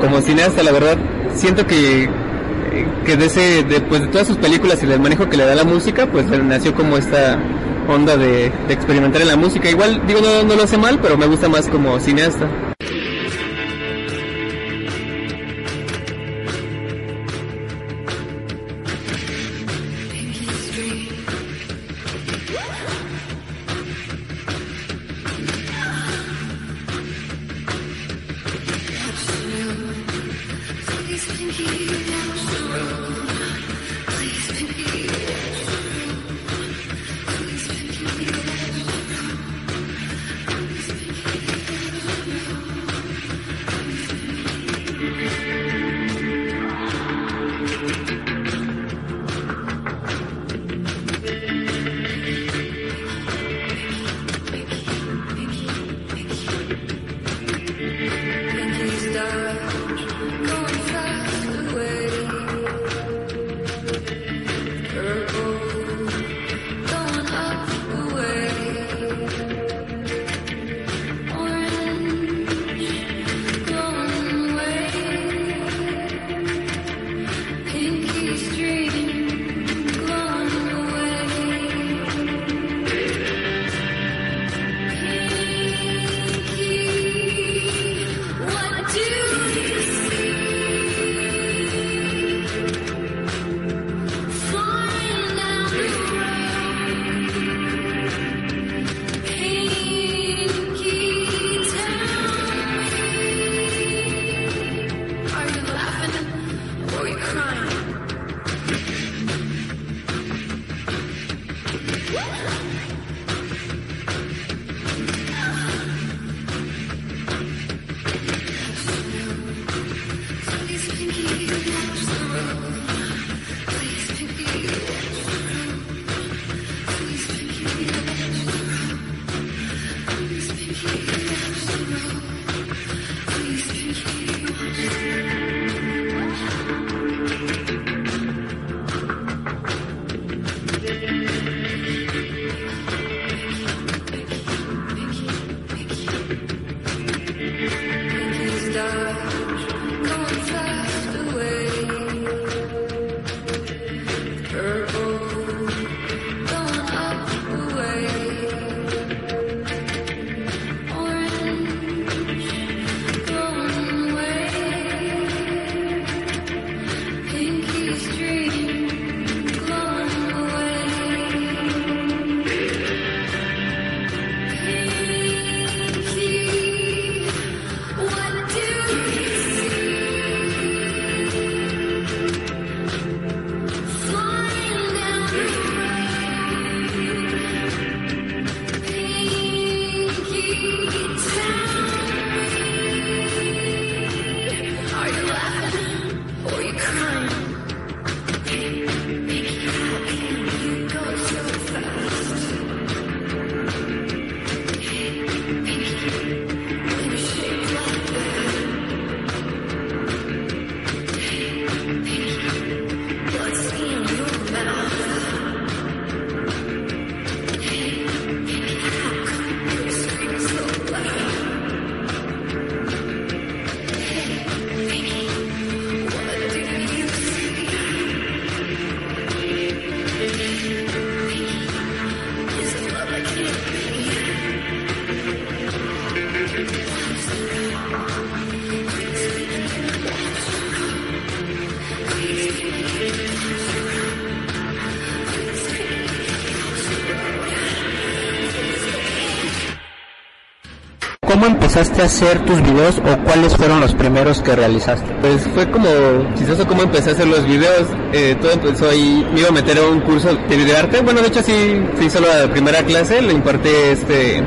como cineasta, la verdad. Siento que, que de ese, de, pues de todas sus películas y del manejo que le da la música, pues nació como esta onda de, de experimentar en la música. Igual, digo, no, no lo hace mal, pero me gusta más como cineasta. ¿Cómo empezaste a hacer tus videos o cuáles fueron los primeros que realizaste? Pues fue como chistoso cómo empecé a hacer los videos. Eh, todo empezó ahí, me iba a meter a un curso de videoarte. Bueno, de hecho sí, fui solo la primera clase, lo impartí este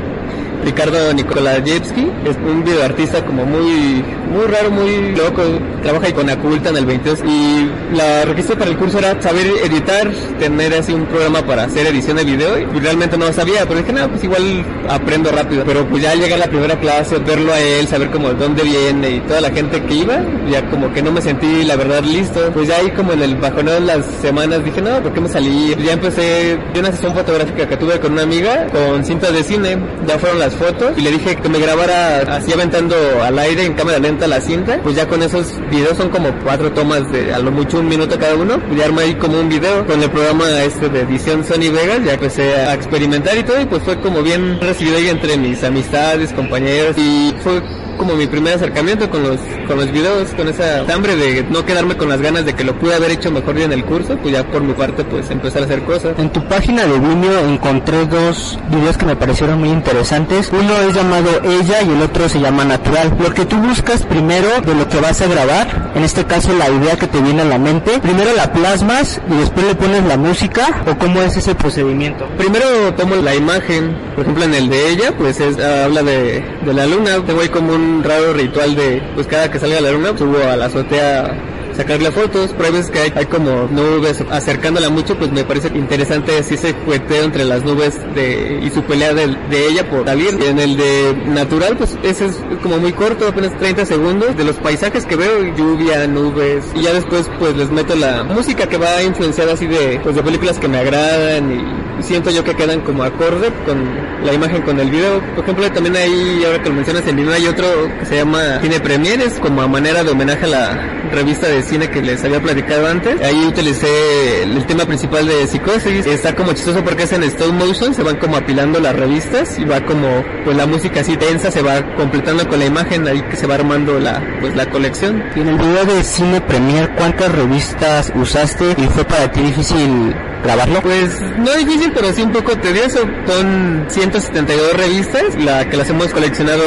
Ricardo Nikolayevsky, es un videoartista como muy muy raro, muy loco, trabaja con Aculta en el 22 y la requisito para el curso era saber editar, tener así un programa para hacer edición de video y realmente no sabía, pero dije, no, pues igual aprendo rápido, pero pues ya llegué a la primera clase, verlo a él, saber como de dónde viene y toda la gente que iba, ya como que no me sentí la verdad listo, pues ya ahí como en el bajoneo de las semanas dije, no, ¿por qué me salí? Ya empecé, de una sesión fotográfica que tuve con una amiga con cintas de cine, ya fueron las fotos y le dije que me grabara así aventando al aire en cámara lenta la cinta, pues ya con esos videos son como cuatro tomas de a lo mucho un minuto cada uno, ya armé ahí como un video con el programa este de edición Sony Vegas, ya empecé a experimentar y todo y pues fue como bien recibido ahí entre mis amistades, compañeros y fue como mi primer acercamiento con los con los videos, con esa hambre de no quedarme con las ganas de que lo pude haber hecho mejor en el curso, pues ya por mi parte pues empezar a hacer cosas. En tu página de Vimeo encontré dos videos que me parecieron muy interesantes. Uno es llamado Ella y el otro se llama Natural. Lo que tú buscas primero de lo que vas a grabar, en este caso la idea que te viene a la mente, primero la plasmas y después le pones la música o cómo es ese procedimiento. Primero tomo la imagen, por ejemplo en el de ella, pues es, habla de, de la luna, tengo ahí como un raro ritual de pues cada que salga la luna subo a la azotea sacarle fotos, pruebas que hay, como nubes acercándola mucho, pues me parece interesante así ese jugueteo entre las nubes de, y su pelea de, ella por salir. Y en el de natural, pues ese es como muy corto, apenas 30 segundos, de los paisajes que veo, lluvia, nubes, y ya después pues les meto la música que va influenciada así de, pues de películas que me agradan y siento yo que quedan como acorde con la imagen con el video. Por ejemplo, también ahí, ahora que lo mencionas en video, hay otro que se llama Cine Premier, es como a manera de homenaje a la revista de cine que les había platicado antes. Ahí utilicé el tema principal de Psicosis. Está como chistoso porque es en stop motion, se van como apilando las revistas y va como pues la música así tensa se va completando con la imagen ahí que se va armando la pues la colección. Y en el video de Cine Premier, ¿cuántas revistas usaste y fue para ti difícil grabarlo? Pues no difícil, pero sí un poco tedioso. Son 172 revistas, la que las hemos coleccionado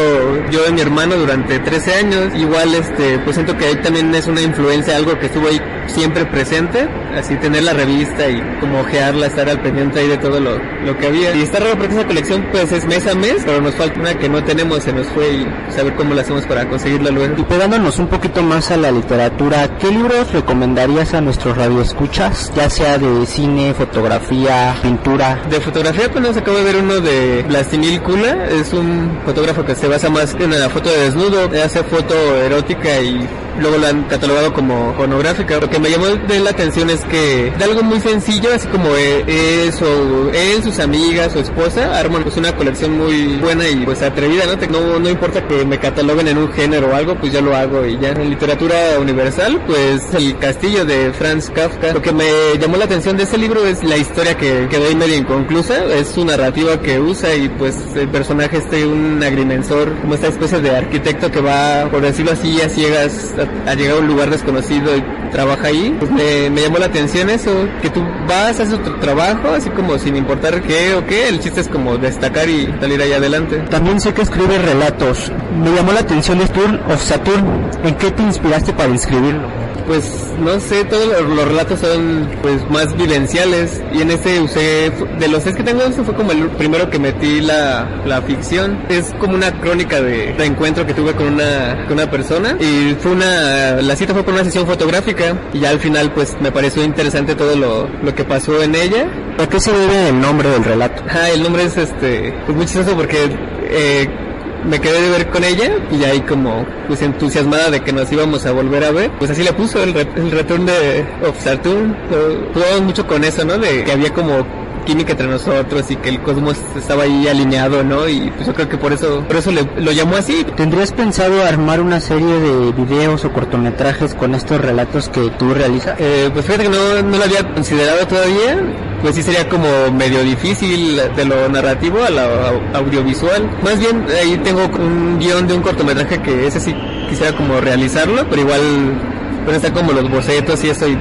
yo y mi hermano durante 13 años. Igual, este, pues siento que ahí también es una influencia, algo que estuvo ahí siempre presente. Así tener la revista y como ojearla, estar al pendiente ahí de todo lo, lo que había. Y está raro porque esa colección pues es mes a mes, pero nos falta una que no tenemos, se nos fue y saber cómo la hacemos para conseguirla luego. Y pegándonos un poquito más a la literatura, ¿qué libros recomendarías a nuestros radioescuchas? Ya sea de cine, fotografía, pintura. De fotografía pues nos acabo de ver uno de Vlastimil Kula, es un fotógrafo que se basa más en la foto de desnudo, hace foto erótica y luego la han catalogado como pornográfica. Lo que me llamó de la atención es que de algo muy sencillo, así como eso, él, sus amigas, su esposa, arman pues una colección muy buena y pues atrevida, ¿no? No, importa que me cataloguen en un género o algo, pues ya lo hago y ya. En literatura universal, pues El Castillo de Franz Kafka. Lo que me llamó la atención de ese libro es la historia que quedó ahí medio inconclusa, es su narrativa que usa y pues el personaje este un agrimensor, como esta especie de arquitecto que va, por decirlo así, a ciegas a, a llegar a un lugar desconocido y trabaja ahí, pues me, me, llamó la atención eso, que tú vas, haces tu trabajo, así como sin importar qué o qué, el chiste es como destacar y salir ahí adelante. También sé que escribe relatos. Me llamó la atención Turn of Saturn. ¿En qué te inspiraste para escribirlo? Pues no sé, todos los, los, relatos son pues más vivenciales y en ese usé, de los seis que tengo, ese fue como el primero que metí la, la ficción. Es como una crónica de, de encuentro que tuve con una, con una persona y fue una, la cita fue por una sesión fotográfica y ya al final pues me pareció interesante todo lo, lo que pasó en ella. ¿A qué se debe el nombre del relato? Ah, el nombre es este, pues muy chistoso porque eh, me quedé de ver con ella y ahí como pues entusiasmada de que nos íbamos a volver a ver, pues así le puso el, re el return de of Saturn, jugamos mucho con eso, ¿no? De que había como química entre nosotros y que el cosmos estaba ahí alineado, ¿no? Y pues yo creo que por eso, por eso le, lo llamó así. ¿Tendrías pensado armar una serie de videos o cortometrajes con estos relatos que tú realizas? Eh, pues fíjate que no, no lo había considerado todavía. Pues sí sería como medio difícil de lo narrativo a lo audiovisual. Más bien ahí tengo un guion de un cortometraje que ese sí quisiera como realizarlo, pero igual pero está como los bocetos y eso y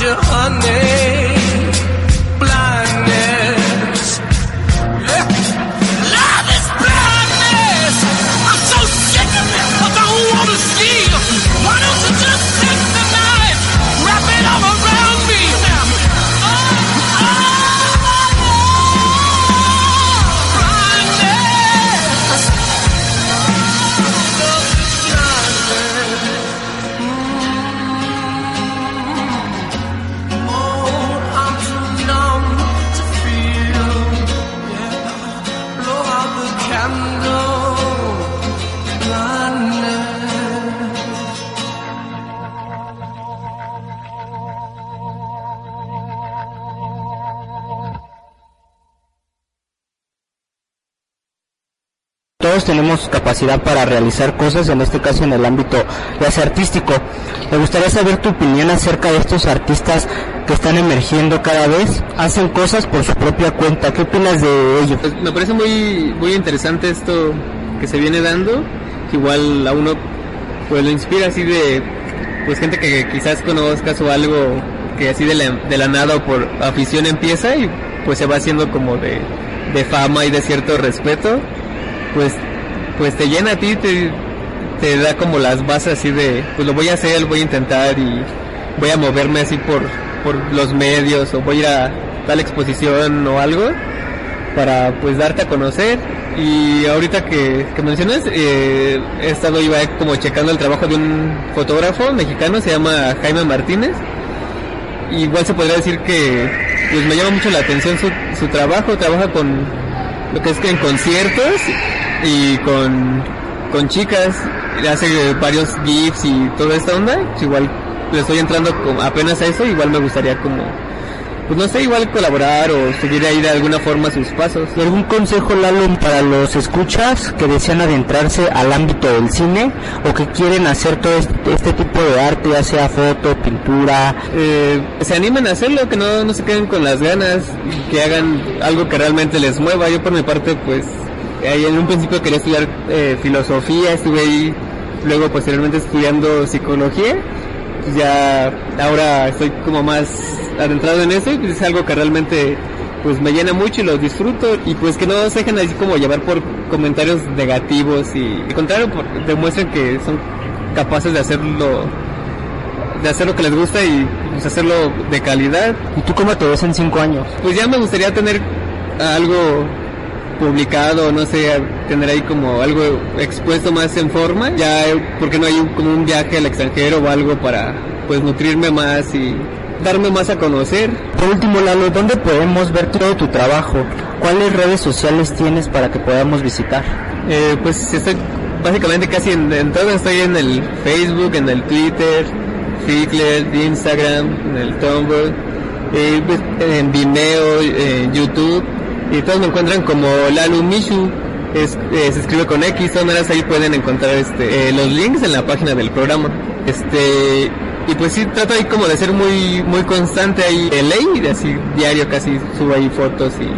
your honey. Tenemos capacidad para realizar cosas, en este caso en el ámbito ya artístico. Me gustaría saber tu opinión acerca de estos artistas que están emergiendo cada vez, hacen cosas por su propia cuenta. ¿Qué opinas de ello? Pues me parece muy muy interesante esto que se viene dando, igual a uno pues lo inspira así de pues gente que quizás conozcas o algo que así de la, de la nada o por afición empieza y pues se va haciendo como de, de fama y de cierto respeto, pues pues te llena a ti, te, te da como las bases así de pues lo voy a hacer, lo voy a intentar y voy a moverme así por, por los medios o voy a ir a tal exposición o algo para pues darte a conocer. Y ahorita que, que mencionas eh, he estado iba como checando el trabajo de un fotógrafo mexicano se llama Jaime Martínez. Igual se podría decir que pues me llama mucho la atención su, su trabajo trabaja con lo que es que en conciertos y con, con chicas hace varios gifs y toda esta onda igual le estoy entrando como apenas a eso igual me gustaría como pues no sé, igual colaborar o seguir ahí de alguna forma sus pasos. ¿Y algún consejo, Lalo, para los escuchas que desean adentrarse al ámbito del cine o que quieren hacer todo este, este tipo de arte, ya sea foto, pintura? Eh, se animen a hacerlo, que no, no se queden con las ganas, que hagan algo que realmente les mueva. Yo por mi parte, pues, ahí en un principio quería estudiar eh, filosofía, estuve ahí luego posteriormente estudiando psicología. Ya ahora estoy como más adentrado en eso y pues es algo que realmente pues me llena mucho y lo disfruto y pues que no se dejen así como llevar por comentarios negativos y al contrario demuestren que son capaces de hacerlo de hacer lo que les gusta y pues hacerlo de calidad. ¿Y tú cómo te ves en cinco años? Pues ya me gustaría tener algo publicado, no sé, tener ahí como algo expuesto más en forma, ya porque no hay un- como un viaje al extranjero o algo para pues nutrirme más y darme más a conocer. Por último, Lalo, ¿dónde podemos ver todo tu trabajo? ¿Cuáles redes sociales tienes para que podamos visitar? Eh, pues estoy básicamente casi en, en todo, estoy en el Facebook, en el Twitter, Flickr, Instagram, en el Tumblr, eh, pues, en Vimeo, en YouTube, y todos me encuentran como Lalu Mishu, es, eh, se escribe con X, todas ahí pueden encontrar este, eh, los links en la página del programa. Este, y pues sí, trato ahí como de ser muy, muy constante ahí en ley, así diario casi subo ahí fotos y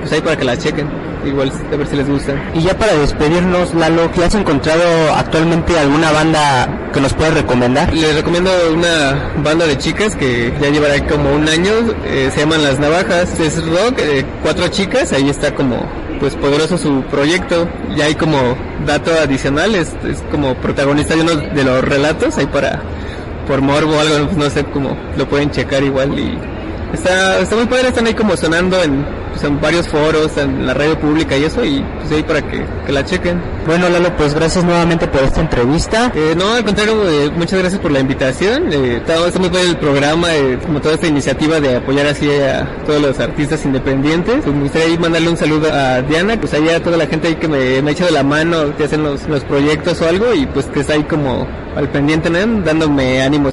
pues ahí para que la chequen, igual a ver si les gusta. Y ya para despedirnos, Lalo, ¿ya has encontrado actualmente alguna banda que nos puedas recomendar? Les recomiendo una banda de chicas que ya llevará como un año, eh, se llaman Las Navajas, es rock, eh, cuatro chicas, ahí está como pues poderoso su proyecto, y hay como dato adicional, es, es como protagonista de uno de los relatos, ahí para por morbo o algo, pues no sé cómo lo pueden checar igual y está, está muy padre, están ahí como sonando en, pues, en varios foros, en la radio pública y eso, y pues ahí para que, que la chequen. Bueno, Lalo, pues gracias nuevamente por esta entrevista. Eh, no, al contrario, eh, muchas gracias por la invitación. Eh, está, está muy padre el programa, eh, como toda esta iniciativa de apoyar así a todos los artistas independientes. Pues me gustaría ahí mandarle un saludo a Diana, pues ahí a toda la gente ahí que me, me ha echado la mano, que hacen los, los proyectos o algo, y pues que está ahí como al pendiente, ¿no? dándome ánimos.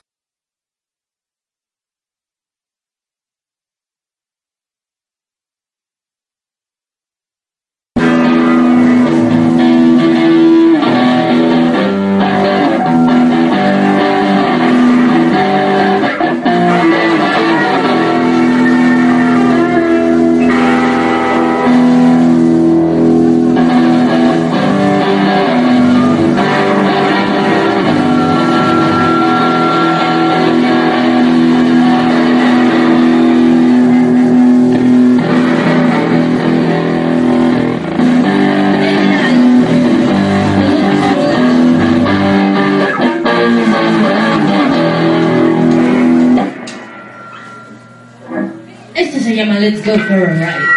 Se llama Let's Go for a Ride.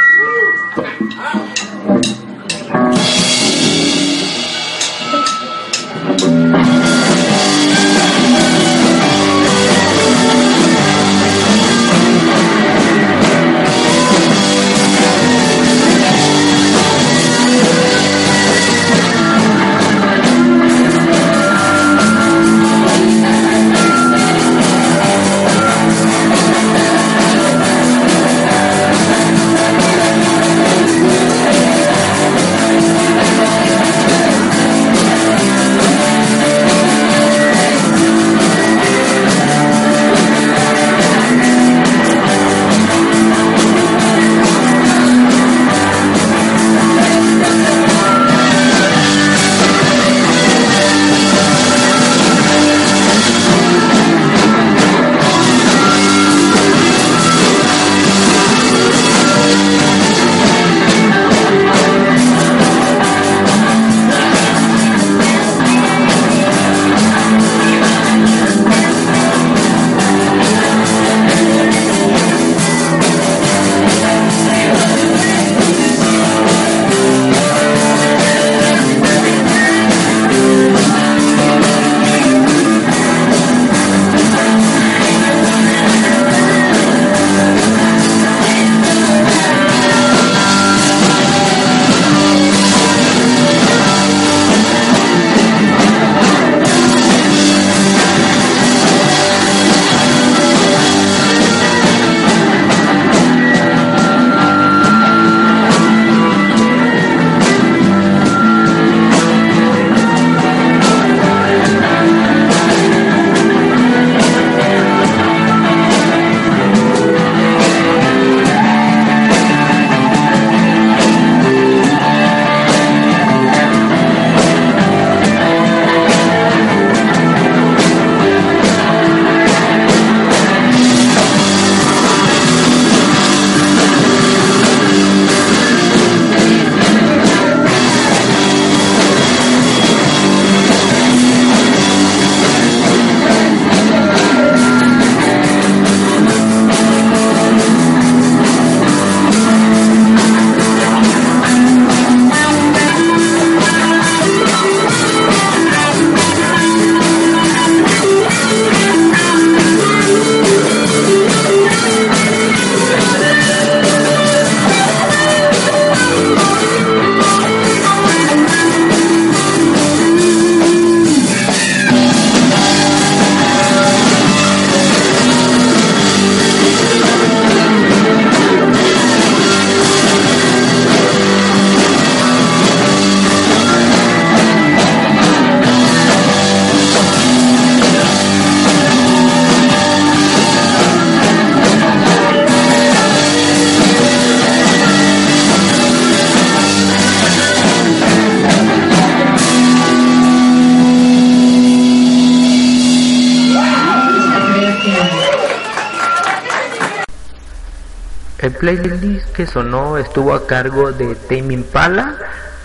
Playlist que sonó estuvo a cargo de Tame Impala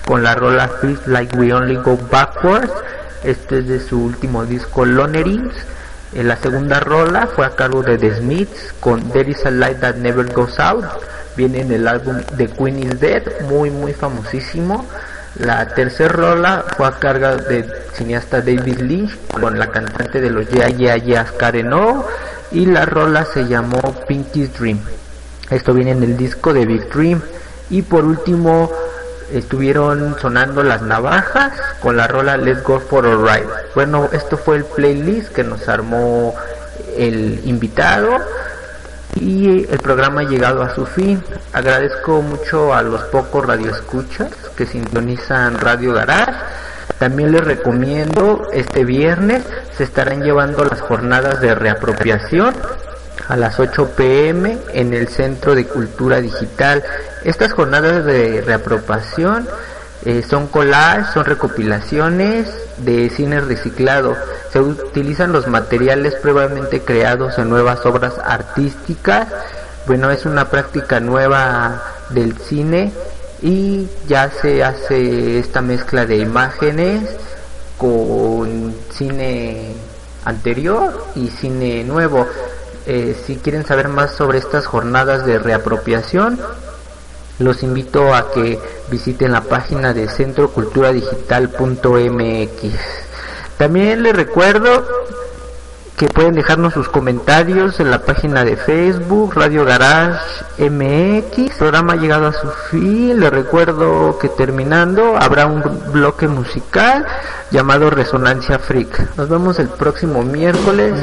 con la rola Feels Like We Only Go Backwards. Este es de su último disco Lonerings. En la segunda rola fue a cargo de The Smiths con There is a Light That Never Goes Out. Viene en el álbum The Queen is Dead, muy muy famosísimo. La tercera rola fue a cargo del cineasta David Lynch con la cantante de los Yeah Yeah Yeahs Karen O y la rola se llamó Pinky's Dream. Esto viene en el disco de Big Dream. Y por último estuvieron sonando las navajas con la rola Let's Go for a Ride. Bueno, esto fue el playlist que nos armó el invitado y el programa ha llegado a su fin. Agradezco mucho a los pocos radioescuchas que sintonizan Radio Garage. También les recomiendo este viernes se estarán llevando las jornadas de reapropiación a las 8 pm en el Centro de Cultura Digital. Estas jornadas de reapropiación eh, son collages, son recopilaciones de cine reciclado. Se utilizan los materiales previamente creados en nuevas obras artísticas. Bueno, es una práctica nueva del cine y ya se hace esta mezcla de imágenes con cine anterior y cine nuevo. Eh, si quieren saber más sobre estas jornadas de reapropiación, los invito a que visiten la página de centroculturadigital.mx. También les recuerdo que pueden dejarnos sus comentarios en la página de Facebook Radio Garage MX. El programa ha llegado a su fin. Les recuerdo que terminando habrá un bloque musical llamado Resonancia Freak. Nos vemos el próximo miércoles.